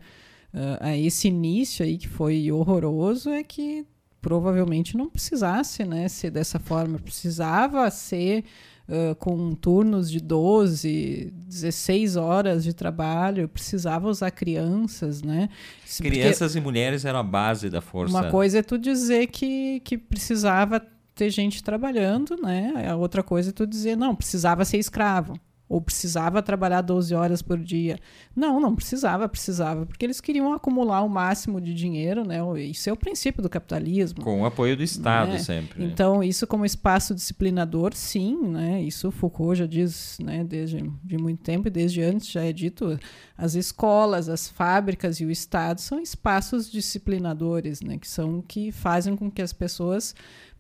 uh, a esse início aí que foi horroroso é que provavelmente não precisasse né, ser dessa forma, precisava ser uh, com turnos de 12, 16 horas de trabalho, precisava usar crianças, né? Crianças Porque e mulheres eram a base da força. Uma coisa é tu dizer que, que precisava ter gente trabalhando, né? A outra coisa é tu dizer, não, precisava ser escravo ou precisava trabalhar 12 horas por dia. Não, não precisava, precisava, porque eles queriam acumular o máximo de dinheiro, né? Isso é o princípio do capitalismo. Com o apoio do Estado né? sempre. Então, isso como espaço disciplinador, sim, né? Isso Foucault já diz, né, desde de muito tempo e desde antes já é dito, as escolas, as fábricas e o Estado são espaços disciplinadores, né, que são que fazem com que as pessoas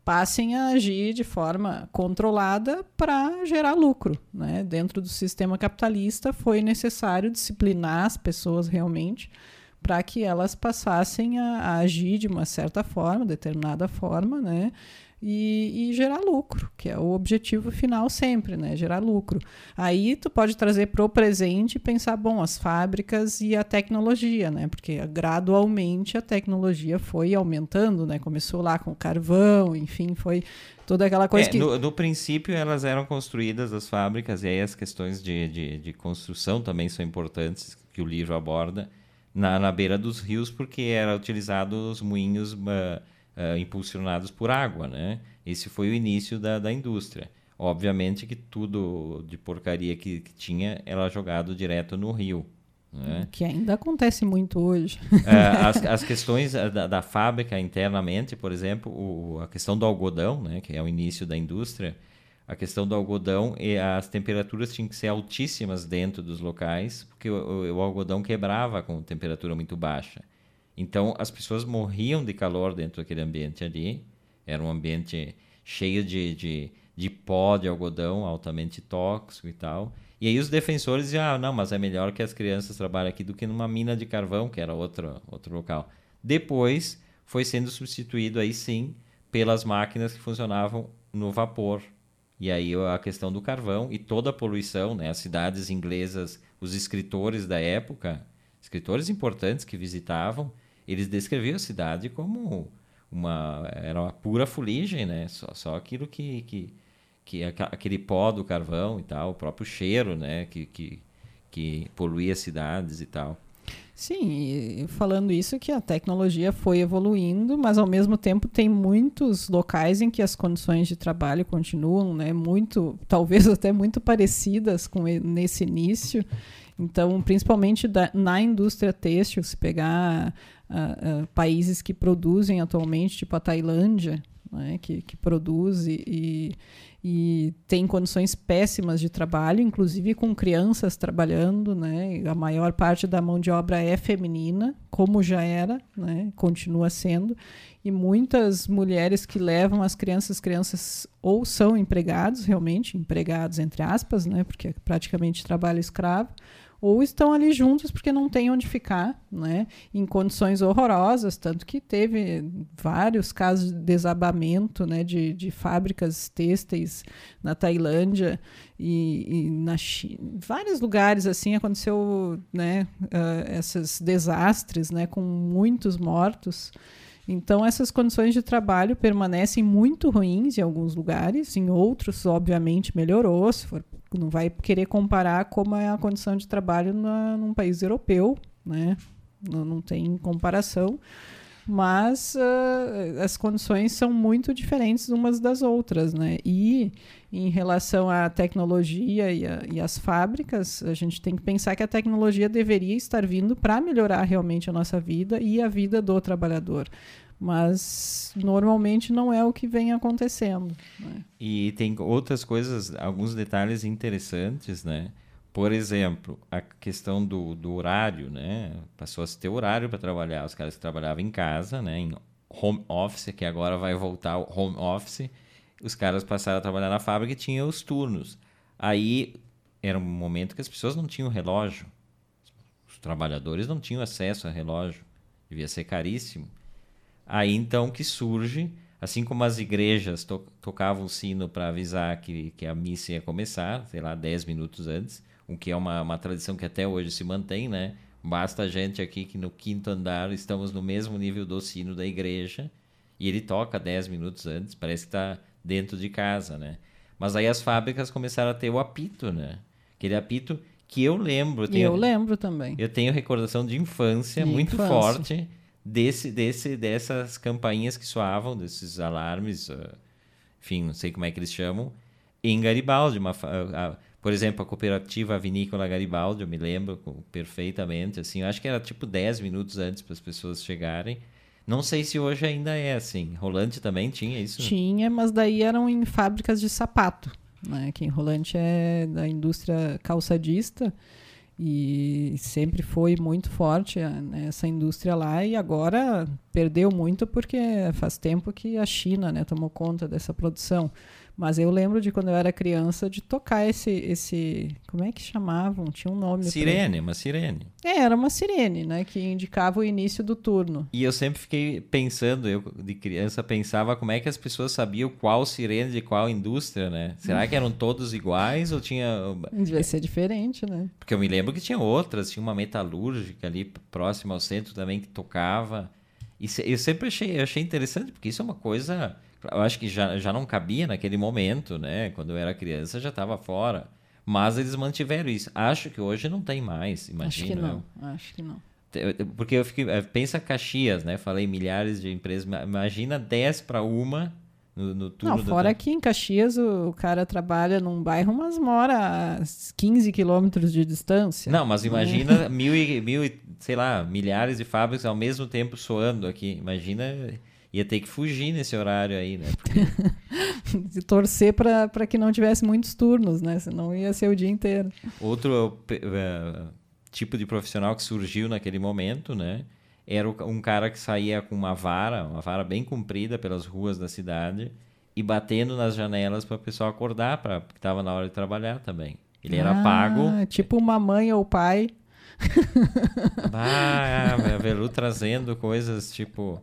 passem a agir de forma controlada para gerar lucro. Né? Dentro do sistema capitalista, foi necessário disciplinar as pessoas realmente para que elas passassem a, a, agir de uma certa forma, determinada forma, né? E, e, gerar lucro, que é o objetivo final sempre, né? Gerar lucro. Aí tu pode trazer para o presente e pensar, bom, as fábricas e a tecnologia, né? Porque gradualmente a tecnologia foi aumentando, né? Começou lá com carvão, enfim, foi toda aquela coisa é, que... No, no, princípio elas eram construídas, as fábricas, e aí as questões de, de, de construção também são importantes, que o livro aborda, na, na beira dos rios, porque era utilizado os moinhos... Uh, uh, impulsionados por água, né? Esse foi o início da, da indústria. Obviamente que tudo de porcaria que, que tinha era jogado direto no rio. Né? Que ainda acontece muito hoje. Uh, as, as questões da, da, fábrica internamente, por exemplo, o, a questão do algodão, né, que é o início da indústria, a questão do algodão e as temperaturas tinham que ser altíssimas dentro dos locais, porque o, o, o algodão quebrava com temperatura muito baixa. Então as pessoas morriam de calor dentro daquele ambiente ali. Era um ambiente cheio de, de, de pó de algodão, altamente tóxico e tal. E aí os defensores diziam, ah, não, mas é melhor que as crianças trabalhem aqui do que numa mina de carvão, que era outro, outro local. Depois foi sendo substituído aí sim pelas máquinas que funcionavam no vapor. E aí a questão do carvão e toda a poluição, né? As cidades inglesas, os escritores da época, escritores importantes que visitavam, eles descreviam a cidade como uma era uma pura fuligem, né? Só, só aquilo que, que, que aquele pó do carvão e tal, o próprio cheiro, né? Que, que, que poluía cidades e tal. Sim, falando isso que a tecnologia foi evoluindo, mas ao mesmo tempo tem muitos locais em que as condições de trabalho continuam, né, muito, talvez até muito parecidas com nesse início. Então, principalmente da, na indústria têxtil, se pegar uh, países que produzem atualmente, tipo a Tailândia, né, que, que produz e, e tem condições péssimas de trabalho, inclusive com crianças trabalhando, né? A maior parte da mão de obra é feminina, como já era, né? Continua sendo. E muitas mulheres que levam as crianças, crianças ou são empregados, realmente, empregados entre aspas, né? Porque é praticamente trabalho escravo, ou estão ali juntos porque não tem onde ficar, né? Em condições horrorosas, tanto que teve vários casos de desabamento, né? De, de fábricas têxteis na Tailândia e, e na China, vários lugares assim aconteceu, né? Uh, esses desastres, né? Com muitos mortos. Então, essas condições de trabalho permanecem muito ruins em alguns lugares, em outros, obviamente, melhorou. Se for, não vai querer comparar como é a condição de trabalho na, num país europeu, né? Não, não tem comparação. Mas uh, as condições são muito diferentes umas das outras, né? E em relação à tecnologia e, a, e às fábricas, a gente tem que pensar que a tecnologia deveria estar vindo para melhorar realmente a nossa vida e a vida do trabalhador mas normalmente não é o que vem acontecendo. Né? E tem outras coisas, alguns detalhes interessantes, né? Por exemplo, a questão do, do horário, né? Passou a se ter horário para trabalhar. Os caras que trabalhavam em casa, né? Em home office, que agora vai voltar ao home office. Os caras passaram a trabalhar na fábrica e tinham os turnos. Aí era um momento que as pessoas não tinham relógio. Os trabalhadores não tinham acesso a relógio. Devia ser caríssimo. Aí então que surge, assim como as igrejas to tocavam o sino para avisar que, que a missa ia começar, sei lá, 10 minutos antes, o que é uma, uma tradição que até hoje se mantém, né? Basta a gente aqui que no quinto andar estamos no mesmo nível do sino da igreja e ele toca 10 minutos antes, parece que está dentro de casa, né? Mas aí as fábricas começaram a ter o apito, né? Aquele apito que eu lembro. Eu, tenho, eu lembro também. Eu tenho recordação de infância de muito infância. forte desse, desse, dessas campainhas que soavam, desses alarmes, uh, enfim, não sei como é que eles chamam, em Garibaldi. Uma, uh, uh, por exemplo, a cooperativa Vinícola Garibaldi, eu me lembro perfeitamente, assim, eu acho que era tipo 10 minutos antes para as pessoas chegarem. Não sei se hoje ainda é assim. Rolante também tinha isso? Tinha, mas daí eram em fábricas de sapato, né? Que em Rolante é da indústria calçadista e sempre foi muito forte né, essa indústria lá e agora perdeu muito porque faz tempo que a China né, tomou conta dessa produção. Mas eu lembro de quando eu era criança de tocar esse. esse como é que chamavam? Tinha um nome. Sirene, uma sirene. É, era uma sirene, né? Que indicava o início do turno. E eu sempre fiquei pensando, eu de criança pensava como é que as pessoas sabiam qual sirene de qual indústria, né? Será que eram todos iguais ou tinha. Devia ser diferente, né? Porque eu me lembro que tinha outras, tinha uma metalúrgica ali próxima ao centro também que tocava. E eu sempre achei, eu achei interessante, porque isso é uma coisa eu acho que já, já não cabia naquele momento, né? Quando eu era criança já estava fora. Mas eles mantiveram isso. Acho que hoje não tem mais, imagino. Acho que não, eu. acho que não. Porque eu fiquei. Eh, pensa Caxias, né? Falei milhares de empresas. Imagina 10 para uma no, no turno. Não, fora aqui em Caxias o, o, cara trabalha num bairro, mas mora a 15 quilômetros de distância. Não, mas imagina é. mil, e, mil e, sei lá, milhares de fábricas ao mesmo tempo soando aqui. Imagina ia ter que fugir nesse horário aí, né? Porque... torcer para que não tivesse muitos turnos, né? Senão ia ser o dia inteiro. Outro uh, tipo de profissional que surgiu naquele momento, né? Era um cara que saía com uma vara, uma vara bem comprida pelas ruas da cidade e batendo nas janelas para o pessoal acordar, para que estava na hora de trabalhar também. Ele era ah, pago. Tipo uma mãe ou pai. Ah, a Velu trazendo coisas tipo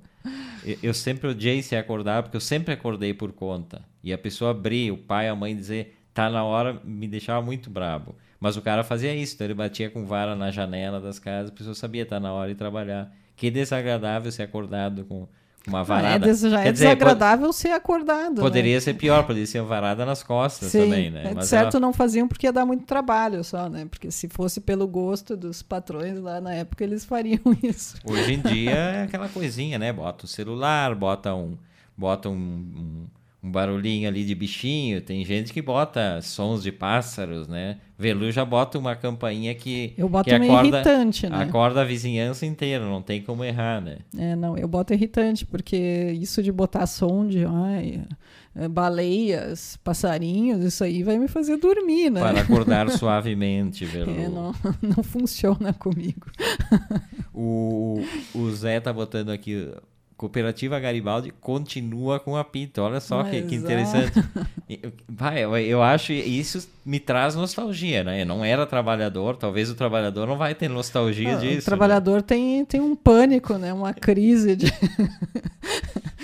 eu sempre odiei se acordar, porque eu sempre acordei por conta. E a pessoa abrir, o pai, a mãe dizer, tá na hora, me deixava muito brabo. Mas o cara fazia isso, então ele batia com vara na janela das casas, a pessoa sabia tá na hora de trabalhar. Que desagradável ser acordado com uma varada. Ah, é já Quer é dizer, desagradável pode... ser acordado. Poderia né? ser pior, poderia ser uma varada nas costas Sim, também, né? É, Mas certo ela... não faziam porque ia dar muito trabalho só, né? Porque se fosse pelo gosto dos patrões lá na época, eles fariam isso. Hoje em dia é aquela coisinha, né? Bota o celular, bota um, bota um, um um barulhinho ali de bichinho, tem gente que bota sons de pássaros, né? Velu já bota uma campainha que Eu boto que acorda, irritante, né? acorda a vizinhança inteira, não tem como errar, né? É, não, eu boto irritante, porque isso de botar som de ai, é, baleias, passarinhos, isso aí vai me fazer dormir, né? Para acordar suavemente, Velu. É, não, não funciona comigo. O, o Zé tá botando aqui. Cooperativa Garibaldi continua com apito. Olha só que, que Mas, interessante. Vai, eu, acho isso me traz nostalgia, né? Eu não era trabalhador, talvez o trabalhador não vai ter nostalgia Ah, disso. né? o trabalhador tem, tem um pânico, né? Uma crise de.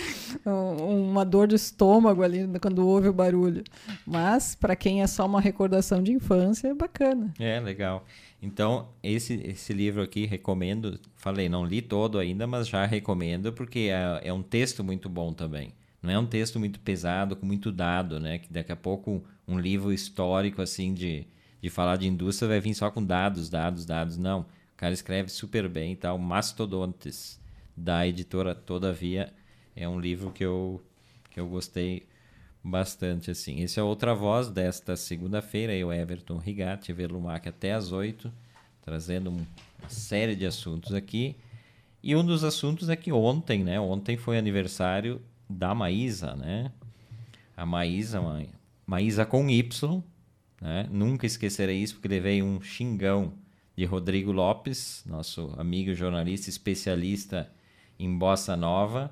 Um- uma dor de estômago ali quando ouve o barulho. Mas, para quem é só uma recordação de infância, é bacana. É, legal. Então, esse, esse livro aqui recomendo. Falei, não li todo ainda, mas já recomendo, porque é, é um texto muito bom também. Não é um texto muito pesado, com muito dado, né? Que daqui a pouco um livro histórico, assim, de, de falar de indústria vai vir só com dados, dados, dados. Não. O cara escreve super bem e tal. Mastodontes, da editora Todavia, é um livro que eu, que eu gostei bastante assim. Esse é outra voz desta segunda-feira, eu Everton Rigatti, Verlumac até às 8, trazendo um- uma série de assuntos aqui. E um dos assuntos é que ontem, né? Ontem foi aniversário da Maísa, né? A Maísa, Ma- Maísa com Y, né? Nunca esquecerei isso porque levei um xingão de Rodrigo Lopes, nosso amigo jornalista especialista em bossa nova.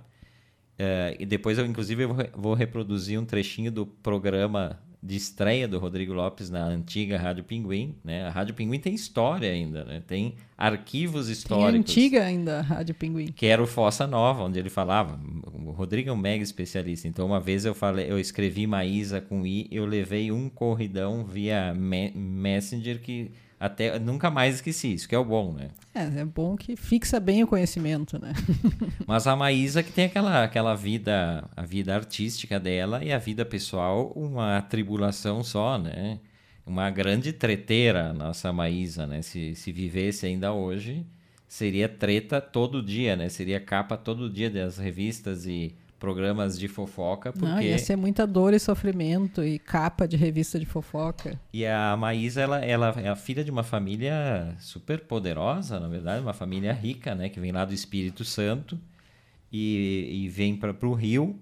É, e depois eu, inclusive, eu vou, re- vou reproduzir um trechinho do programa de estreia do Rodrigo Lopes na antiga Rádio Pinguim. Né? A Rádio Pinguim tem história ainda, né? tem arquivos Tem históricos. antiga ainda, a Rádio Pinguim. Que era o Fossa Nova, onde ele falava. O Rodrigo é um mega especialista. Então, uma vez eu falei, eu escrevi Maísa com I, eu levei um corridão via me- Messenger que até nunca mais esqueci. Isso que é o bom, né? É, é bom que fixa bem o conhecimento, né? Mas a Maísa que tem aquela, aquela vida, a vida artística dela e a vida pessoal, uma tribulação só, né? Uma grande treteira, a nossa Maísa, né? Se, se vivesse ainda hoje, seria treta todo dia, né? Seria capa todo dia das revistas e programas de fofoca, porque... Não, ia ser muita dor e sofrimento e capa de revista de fofoca. E a Maísa, ela, ela é a filha de uma família super poderosa, na verdade, uma família rica, né? Que vem lá do Espírito Santo e, e vem para o Rio.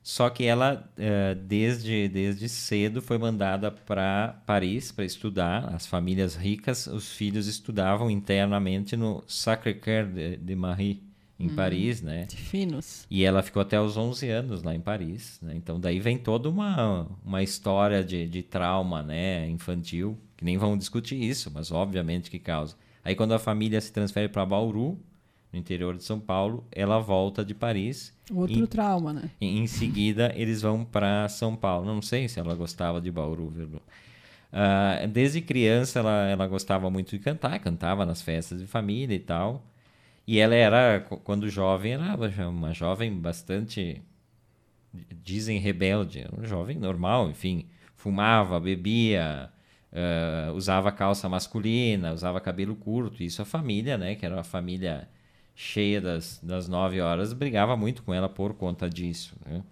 Só que ela, eh, desde, desde cedo, foi mandada para Paris para estudar. As famílias ricas, os filhos estudavam internamente no Sacré-Cœur de, de Marie, em Paris, né? De finos. E ela ficou até os 11 anos lá em Paris, né? Então daí vem toda uma, uma história de, de trauma, né, infantil, que nem vamos discutir isso, mas obviamente que causa. Aí quando a família se transfere para Bauru, no interior de São Paulo, ela volta de Paris. Outro E- trauma, né? e em seguida eles vão para São Paulo. Não sei se ela gostava de Bauru, viu? Ah, desde criança ela, ela gostava muito de cantar, cantava nas festas de família e tal. E ela era, qu- quando jovem, era uma jovem bastante, dizem rebelde, era uma jovem normal, enfim. Fumava, bebia, ah, usava calça masculina, usava cabelo curto. Isso a família, né? Que era uma família cheia das, das nove horas, brigava muito com ela por conta disso. Né?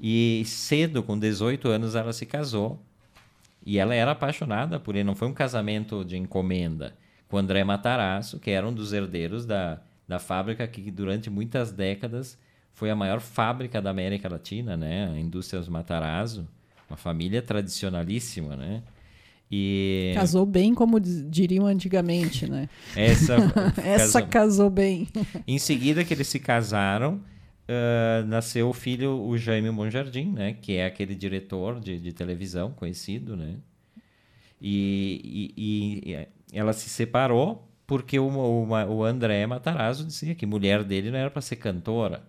E cedo, com 18 anos, ela se casou. E ela era apaixonada por ele. Não foi um casamento de encomenda. Com André Matarazzo, que era um dos herdeiros da, da fábrica que durante muitas décadas foi a maior fábrica da América Latina, né? A Indústrias Matarazzo. Uma família tradicionalíssima, né? E Casou bem, como diriam antigamente, né? essa, Essa casou- casou bem. Em seguida que eles se casaram, ah, nasceu o filho, o Jaime Monjardim, né? Que é aquele diretor de, de televisão conhecido, né? E, e- e ela se separou porque o, o, o André Matarazzo dizia que mulher dele não era para ser cantora.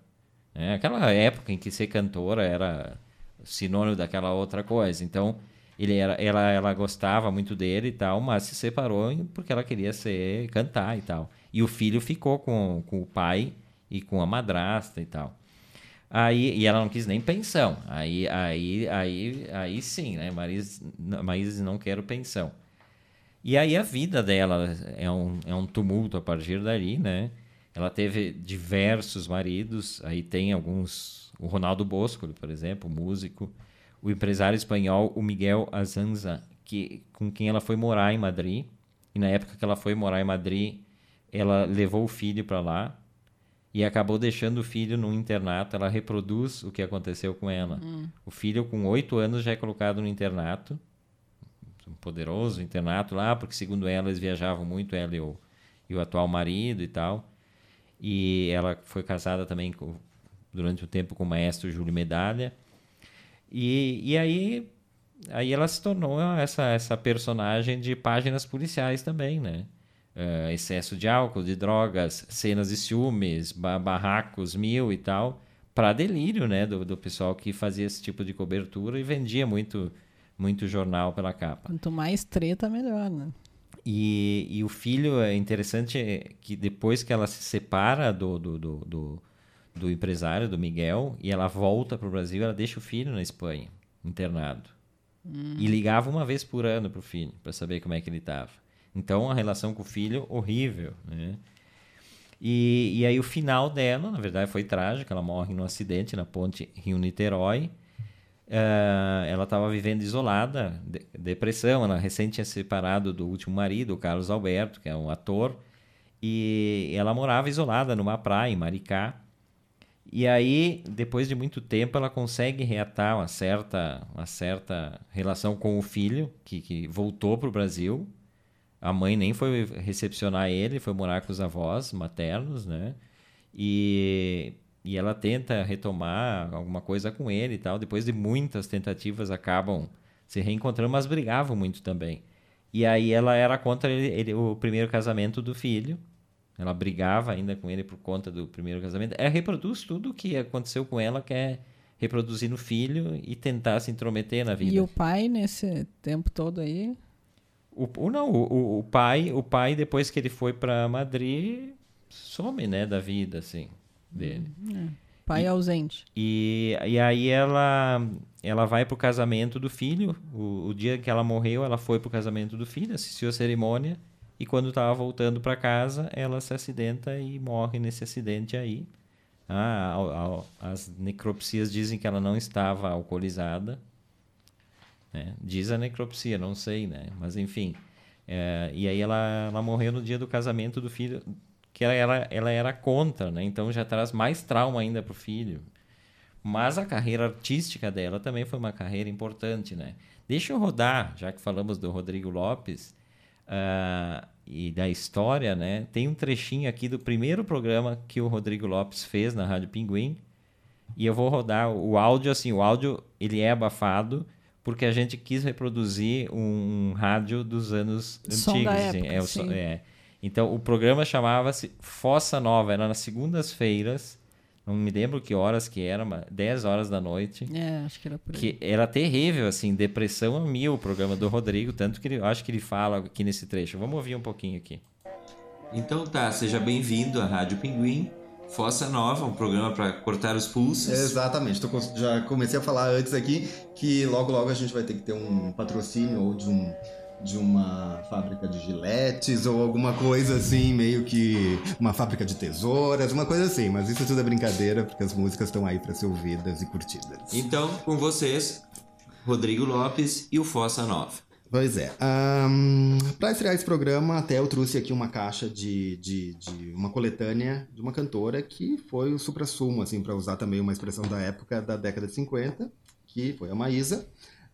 Né? Aquela época em que ser cantora era sinônimo daquela outra coisa. Então, ele era, ela, ela gostava muito dele e tal, mas se separou porque ela queria ser cantar e tal. E o filho ficou com, com o pai e com a madrasta e tal. Aí, e ela não quis nem pensão. Aí, aí, aí, aí sim, né? Maris, Maís não quero pensão. E aí a vida dela é um, é um tumulto a partir dali, né? Ela teve diversos maridos, aí tem alguns, o Ronaldo Bosco, por exemplo, músico, o empresário espanhol, o Miguel Azanza, que, com quem ela foi morar em Madrid. E na época que ela foi morar em Madrid, ela levou o filho para lá e acabou deixando o filho no internato. Ela reproduz o que aconteceu com ela. Hum. O filho, com oito anos, já é colocado no internato, um poderoso internato lá, porque segundo ela, eles viajavam muito, ela e o, e o atual marido e tal. E ela foi casada também com, durante o um tempo com o maestro Júlio Medalha. E, e aí, aí ela se tornou essa, essa personagem de páginas policiais também, né? Uh, excesso de álcool, de drogas, cenas de ciúmes, barracos mil e tal, para delírio né, do, do pessoal que fazia esse tipo de cobertura e vendia muito, muito jornal pela capa. Quanto mais treta, melhor, né? E, e o filho é interessante que depois que ela se separa do, do, do, do, do empresário, do Miguel, e ela volta para o Brasil, ela deixa o filho na Espanha, internado. Hum. E ligava uma vez por ano para o filho, para saber como é que ele estava. Então, a relação com o filho, horrível, né? E, e aí o final dela, na verdade, foi trágico. Ela morre num acidente na ponte Rio-Niterói. Uh, ela estava vivendo isolada, de, depressão. Ela recém tinha separado do último marido, o Carlos Alberto, que é um ator, e ela morava isolada numa praia em Maricá. E aí, depois de muito tempo, ela consegue reatar uma certa, uma certa relação com o filho, que, que voltou para o Brasil. A mãe nem foi recepcionar ele, foi morar com os avós maternos, né? E e ela tenta retomar alguma coisa com ele e tal. Depois de muitas tentativas, acabam se reencontrando, mas brigavam muito também. E aí ela era contra ele, ele, o primeiro casamento do filho. Ela brigava ainda com ele por conta do primeiro casamento. Ela reproduz tudo o que aconteceu com ela, que é reproduzir no filho e tentar se intrometer na vida. E o pai, nesse tempo todo aí? O, o não, o, o, pai, o pai, depois que ele foi para Madrid, some, né, da vida, assim dele. É. Pai e, ausente. E, e aí ela ela vai pro casamento do filho. O, o dia que ela morreu, ela foi pro casamento do filho, assistiu a cerimônia. E quando estava voltando para casa, ela se acidenta e morre nesse acidente aí. Ah, as necropsias dizem que ela não estava alcoolizada. Né? Diz a necropsia, não sei, né? Mas enfim. É, e aí ela, ela morreu no dia do casamento do filho que ela, ela, ela era contra, né? Então já traz mais trauma ainda para o filho. Mas a carreira artística dela também foi uma carreira importante, né? Deixa eu rodar, já que falamos do Rodrigo Lopes uh, e da história, né? Tem um trechinho aqui do primeiro programa que o Rodrigo Lopes fez na Rádio Pinguim. E eu vou rodar o áudio, assim, o áudio ele é abafado porque a gente quis reproduzir um, rádio dos anos Som antigos. Da assim. época, é, sim. é, então, o programa chamava-se Fossa Nova, era nas segundas-feiras, não me lembro que horas que era, mas 10 horas da noite. É, acho que era por aí. Que era terrível, assim, depressão a mil o programa do Rodrigo, tanto que ele, acho que ele fala aqui nesse trecho. Vamos ouvir um pouquinho aqui. Então tá, seja bem-vindo à Rádio Pinguim. Fossa Nova, um programa para cortar os pulsos. Exatamente. Tô, já comecei a falar antes aqui que logo logo a gente vai ter que ter um patrocínio ou de um de uma fábrica de giletes ou alguma coisa assim, meio que uma fábrica de tesouras, uma coisa assim. Mas isso tudo é brincadeira, porque as músicas estão aí para ser ouvidas e curtidas. Então, com vocês, Rodrigo Lopes e o Fossa Nova. Pois é. Um, para estrear esse programa, até eu trouxe aqui uma caixa de, de, de uma coletânea de uma cantora que foi o supra-sumo, assim, para usar também uma expressão da época da década de 50, que foi a Maísa.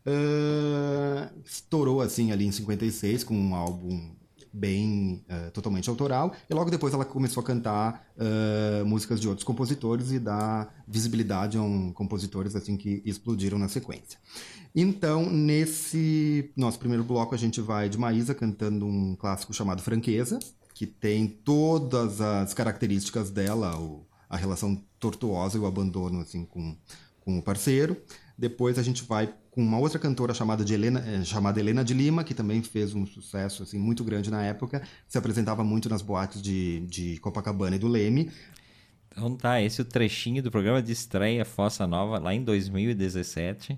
Uh, estourou assim ali em 56 com um álbum bem uh, totalmente autoral e logo depois ela começou a cantar uh, músicas de outros compositores e dar visibilidade a um compositores assim que explodiram na sequência. Então nesse nosso primeiro bloco a gente vai de Maísa cantando um clássico chamado Franqueza que tem todas as características dela, o, a relação tortuosa e o abandono assim com com o parceiro. Depois a gente vai com uma outra cantora chamada, de Helena, eh, chamada Helena de Lima, que também fez um sucesso assim, muito grande na época, se apresentava muito nas boates de, de Copacabana e do Leme. Então tá, esse é o trechinho do programa de estreia Fossa Nova, lá em 2017,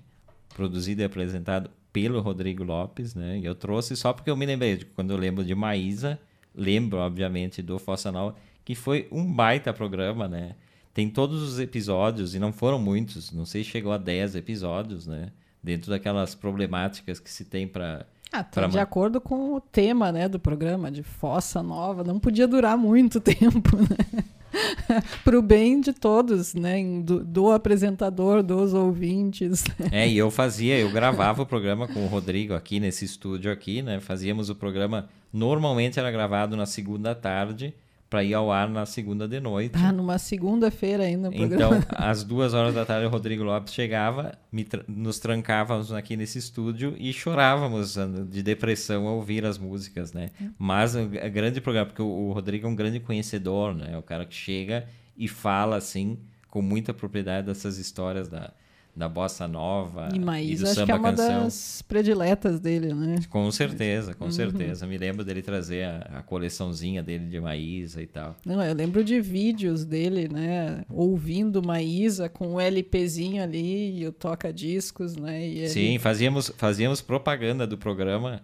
produzido e apresentado pelo Rodrigo Lopes, né? E eu trouxe só porque eu me lembrei, de quando eu lembro de Maísa, lembro, obviamente, do Fossa Nova, que foi um baita programa, né? Tem todos os episódios, e não foram muitos, não sei se chegou a 10 episódios, né? Dentro daquelas problemáticas que se tem para ah, tá de acordo com o tema né, do programa, de Fossa Nova, não podia durar muito tempo, né? para o bem de todos, né? Do, do, apresentador, dos ouvintes. É, e eu fazia, eu gravava o programa com o Rodrigo aqui nesse estúdio aqui, né? Fazíamos o programa, normalmente era gravado na segunda tarde para ir ao ar na segunda de noite. Ah, numa segunda-feira ainda. Então, às duas horas da tarde, o Rodrigo Lopes chegava, tra nos trancávamos aqui nesse estúdio e chorávamos de depressão ao ouvir as músicas, né? Mas o grande programa, porque o, Rodrigo é um grande conhecedor, né? É o cara que chega e fala, assim, com muita propriedade dessas histórias da, da bossa nova e, Maísa, e do acho que é uma canção. das prediletas dele, né? Com certeza, com uhum. certeza. Me lembro dele trazer a, a, coleçãozinha dele de Maísa e tal. Não, eu lembro de vídeos dele, né? Ouvindo Maísa com o LPzinho ali e o toca-discos, né? E Sim, fazíamos, fazíamos propaganda do programa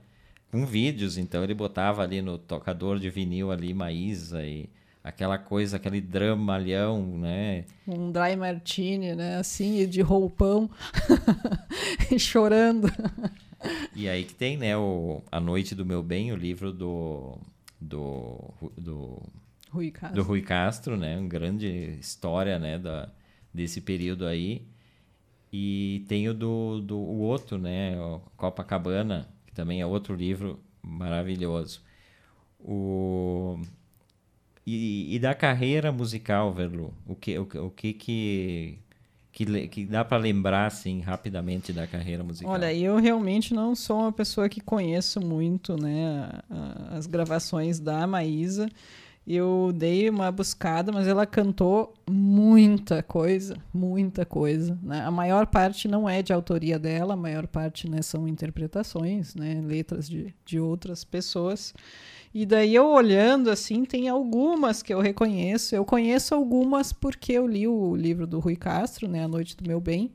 com vídeos, então ele botava ali no tocador de vinil ali Maísa e aquela coisa, aquele dramalhão, né? Um dry martini, né? Assim, de roupão, chorando. E aí que tem, né, o A Noite do Meu Bem, o livro do do do Rui Castro, do Rui Castro né? Uma grande história, né, da desse período aí. E tem o do, do o outro, né, o Copacabana, que também é outro livro maravilhoso. O e, e da carreira musical, Verlu, o que, o, o que que que, que dá para lembrar assim rapidamente da carreira musical? Olha, eu realmente não sou uma pessoa que conheço muito, né, as gravações da Maísa. Eu dei uma buscada, mas ela cantou muita coisa, muita coisa. Né? A maior parte não é de autoria dela, a maior parte né, são interpretações, né, letras de, de outras pessoas. E daí eu olhando assim, tem algumas que eu reconheço. Eu conheço algumas porque eu li o livro do Rui Castro, né, A Noite do Meu Bem.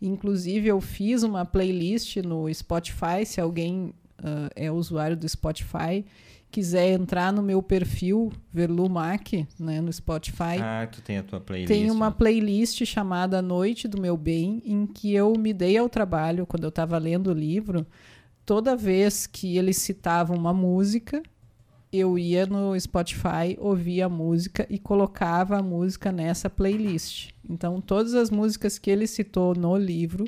Inclusive eu fiz uma playlist no Spotify, se alguém uh, é usuário do Spotify, quiser entrar no meu perfil Verlumac, né, no Spotify. Ah, tu tem a tua playlist. Tem uma playlist chamada Noite do Meu Bem, em que eu me dei ao trabalho quando eu estava lendo o livro, toda vez que eles citavam uma música, eu ia no Spotify, ouvia a música e colocava a música nessa playlist. Então, todas as músicas que ele citou no livro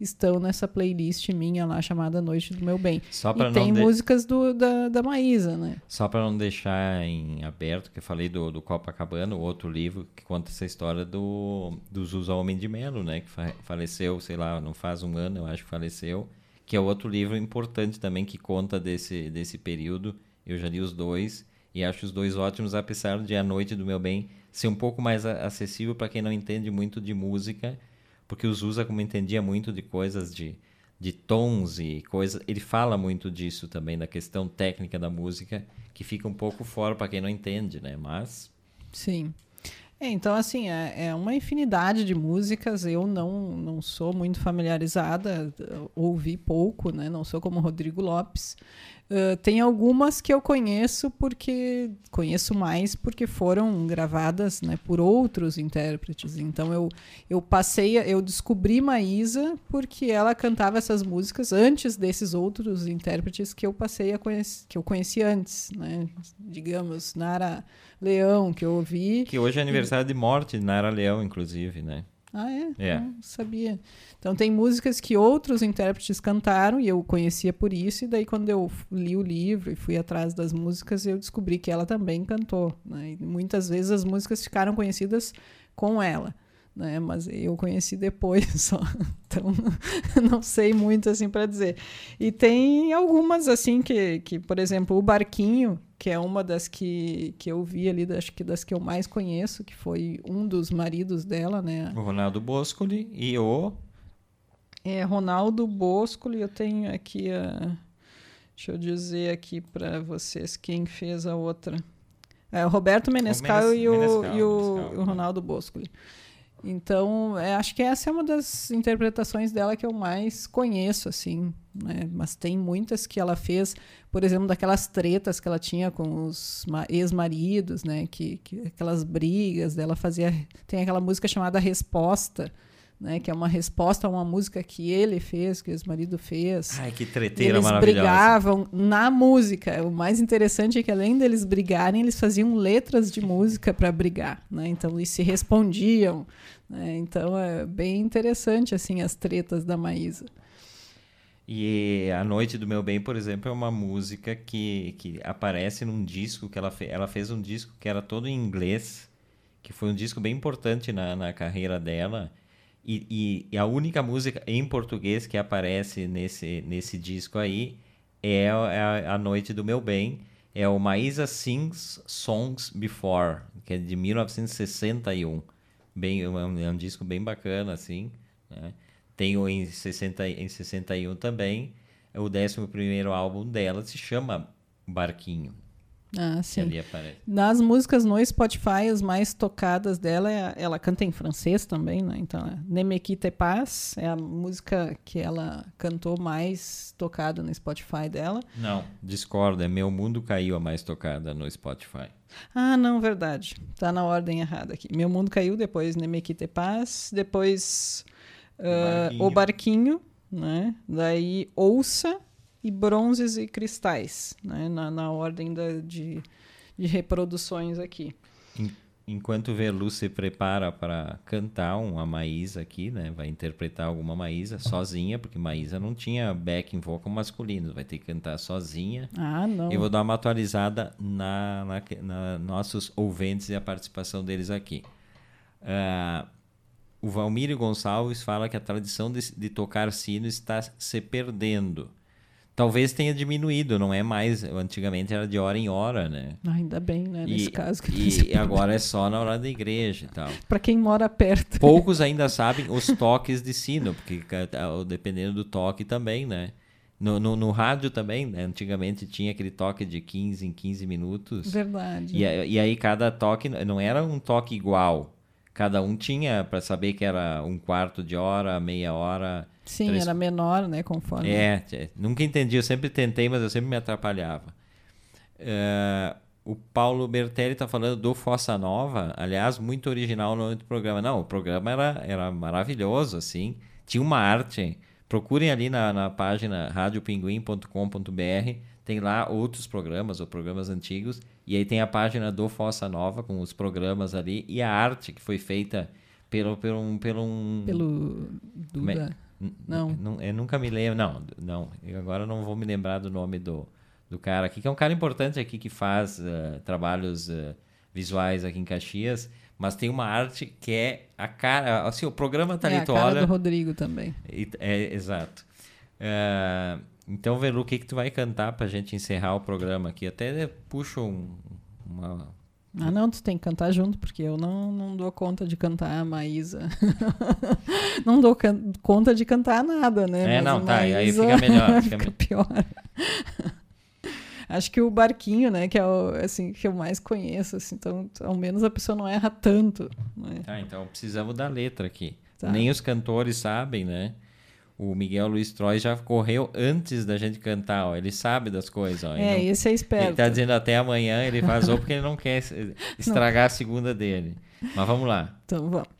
estão nessa playlist minha lá chamada Noite do Meu Bem. Só e tem de... músicas do, da, da Maísa, né? Só para não deixar em aberto, que eu falei do, do Copacabana, o outro livro que conta essa história do, do Zusa Homem de Melo, né? Que faleceu, sei lá, não faz um ano, eu acho que faleceu. Que é outro livro importante também que conta desse, desse período eu já li os dois e acho os dois ótimos, apesar de A Noite do Meu Bem ser um pouco mais acessível para quem não entende muito de música, porque o Zusa, como entendia muito de coisas de, de tons e coisas, ele fala muito disso também, da questão técnica da música, que fica um pouco fora para quem não entende, né? Mas. Sim. É, então, assim, é, é, uma infinidade de músicas. Eu não, não sou muito familiarizada, ouvi pouco, né? Não sou como Rodrigo Lopes. Uh, tem algumas que eu conheço porque conheço mais porque foram gravadas né, por outros intérpretes. Então eu, eu passei, eu descobri Maísa porque ela cantava essas músicas antes desses outros intérpretes que eu passei a conhecer, que eu conheci antes, né? Digamos, Nara Leão, que eu ouvi. Que hoje é aniversário e... de morte de Nara Leão, inclusive, né? Ah, é? É. Não sabia. Então tem músicas que outros intérpretes cantaram e eu conhecia por isso, e daí quando eu li o livro e fui atrás das músicas, eu descobri que ela também cantou. Né? E muitas vezes as músicas ficaram conhecidas com ela. Né? Mas eu conheci depois só, então não sei muito assim para dizer. E tem algumas assim que, que, por exemplo, o Barquinho, que é uma das que, que eu vi ali, acho que das que eu mais conheço, que foi um dos maridos dela, né? O Ronaldo Boscoli e o é, Ronaldo Bosco, eu tenho aqui a. Deixa eu dizer aqui para vocês quem fez a outra. É, o Roberto Menescal, o Menes, e, o, Menescal, e o, Menescal, o Ronaldo Bosco. Então, é, acho que essa é uma das interpretações dela que eu mais conheço, assim, né? Mas tem muitas que ela fez, por exemplo, daquelas tretas que ela tinha com os ex-maridos, né? Que, que, aquelas brigas dela fazia. Tem aquela música chamada Resposta, né, que é uma resposta a uma música que ele fez, que o ex-marido fez. Ai, que treteira eles maravilhosa. Eles brigavam na música. O mais interessante é que além deles brigarem, eles faziam letras de música para brigar, né? Então eles se respondiam, né? Então é bem interessante assim as tretas da Maísa. E A Noite do Meu Bem, por exemplo, é uma música que, que aparece num disco que ela, fe ela fez um disco que era todo em inglês, que foi um disco bem importante na, na carreira dela e, e, e, a única música em português que aparece nesse, nesse disco aí é a, a Noite do Meu Bem. É o Maísa Sings Songs Before, que é de 1961. Bem, é, um, é um disco bem bacana, assim. Né? Tem o em, 60, em 61 também. O 11 álbum dela se chama Barquinho. Ah, sim. Nas músicas no Spotify, as mais tocadas dela, é, ela canta em francês também, né? Então, é Nemequite Paz é a música que ela cantou mais tocada no Spotify dela. Não, discordo. É Meu Mundo Caiu a mais tocada no Spotify. Ah, não, verdade. Tá na ordem errada aqui. Meu Mundo Caiu, depois Nemequite Paz, depois uh, O Barquinho, né? Daí Ouça e bronzes e cristais, né? na, na ordem da, de, de reproduções aqui. Enquanto o Velu se prepara para cantar uma Maísa aqui, né? Vai interpretar alguma Maísa sozinha, porque Maísa não tinha backing vocal masculino, vai ter que cantar sozinha. Ah, não. Eu vou dar uma atualizada na, na, na nossos ouvintes e a participação deles aqui. Uh, o Valmírio Gonçalves fala que a tradição de, de tocar sino está se perdendo. Talvez tenha diminuído, não é mais. Antigamente era de hora em hora, né? Ah, ainda bem, né? Nesse e, caso que E agora é só na hora da igreja e tal. Para quem mora perto. Poucos ainda sabem os toques de sino, porque dependendo do toque também, né? No, no, no, rádio também, né? antigamente tinha aquele toque de 15 em 15 minutos. Verdade. E, e aí cada toque não era um toque igual. Cada um tinha para saber que era um quarto de hora, meia hora. Sim, três... era menor, né? Conforme. É, é, nunca entendi. Eu sempre tentei, mas eu sempre me atrapalhava. Uh, o Paulo Bertelli está falando do Fossa Nova. Aliás, muito original no programa. Não, o programa era, era maravilhoso, assim. Tinha uma arte. Procurem ali na, na página radiopinguim.com.br. Tem lá outros programas ou programas antigos. E aí tem a página do Fossa Nova com os programas ali. E a arte que foi feita pelo, pelo, um, pelo um... Pelo Duda. Não. não. Eu nunca me lembro. Não, não. Eu agora não vou me lembrar do nome do, do cara aqui, que é um cara importante aqui que faz uh, trabalhos uh, visuais aqui em Caxias. Mas tem uma arte que é a cara. Assim, o programa tá é ali, a cara olha. do Rodrigo também. É, exato. Uh, então, Velu, o que, que tu vai cantar pra gente encerrar o programa aqui? Até puxo um, uma ah, não, tu tem que cantar junto, porque eu não, não dou conta de cantar a Maísa. não dou conta de cantar nada, né? É, Mas não, tá, aí fica melhor. Fica, fica pior. Acho que o barquinho, né, que é o assim que eu mais conheço, assim, então ao menos a pessoa não erra tanto. Né? Tá, então precisamos da letra aqui. Tá. Nem os cantores sabem, né? O Miguel Luiz Troy já correu antes da gente cantar, ó. Ele sabe das coisas, ó. É, esse é esperto. Ele tá dizendo até amanhã, ele vazou porque ele não quer estragar não. a segunda dele. Mas vamos lá. Então vamos.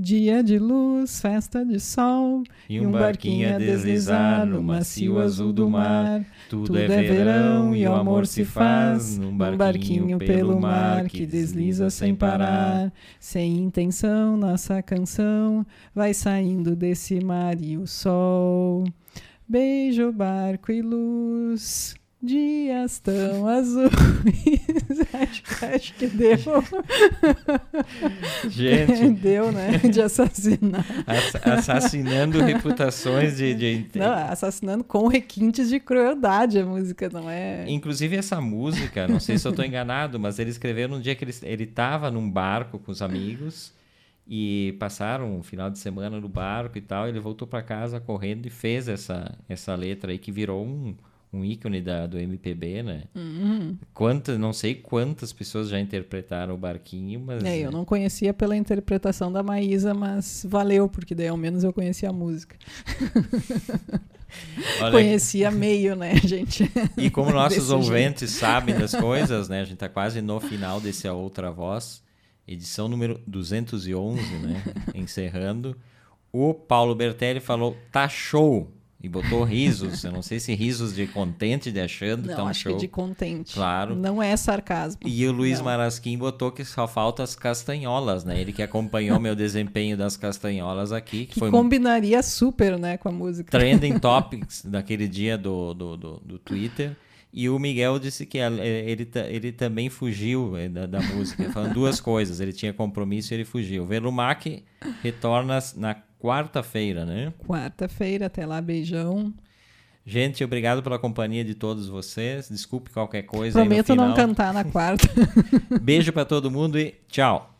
Dia de luz, festa de sol, e um, barquinho a deslizar no macio azul do mar. Tudo, é, é verão e o amor se faz num barquinho pelo mar que desliza sem parar. Sem intenção, nossa canção vai saindo desse mar e o sol. Beijo, barco e luz. Dias tão azuis. acho, acho, que deu. Gente. deu, né? De assassinar. assassinando reputações de, de, Não, assassinando com requintes de crueldade a música, não é? Inclusive, essa música, não sei se eu estou enganado, mas ele escreveu num dia que ele estava num barco com os amigos e passaram um final de semana no barco e tal. Ele voltou para casa correndo e fez essa, essa letra aí que virou um um ícone da, do MPB, né? Uhum. Quantas, não sei quantas pessoas já interpretaram o Barquinho, mas... É, eu não conhecia pela interpretação da Maísa, mas valeu, porque daí ao menos eu conhecia a música. Olha, Conhecia meio, né, gente? E como nossos ouvintes sabem das coisas, né? A gente tá quase no final desse A Outra Voz, edição número 211, né? Encerrando. O Paulo Bertelli falou, tá show! E botou risos. Eu não sei se risos de contente, de achando tá Não, um acho show. que de contente. Claro. Não é sarcasmo. E o Luiz Não. Marasquim botou que só falta as castanholas, né? Ele que acompanhou meu desempenho das castanholas aqui, que, Que foi combinaria super, né, com a música. trending topics daquele dia do, do, do, do Twitter. E o Miguel disse que a- ele, ta- ele também fugiu eh, da, da música, falando duas coisas. Ele tinha compromisso e ele fugiu. O Velumac retorna na quarta-feira, né? Quarta-feira, até lá, beijão. Gente, obrigado pela companhia de todos vocês. Desculpe qualquer coisa Prometo não cantar na quarta. Beijo pra todo mundo e tchau.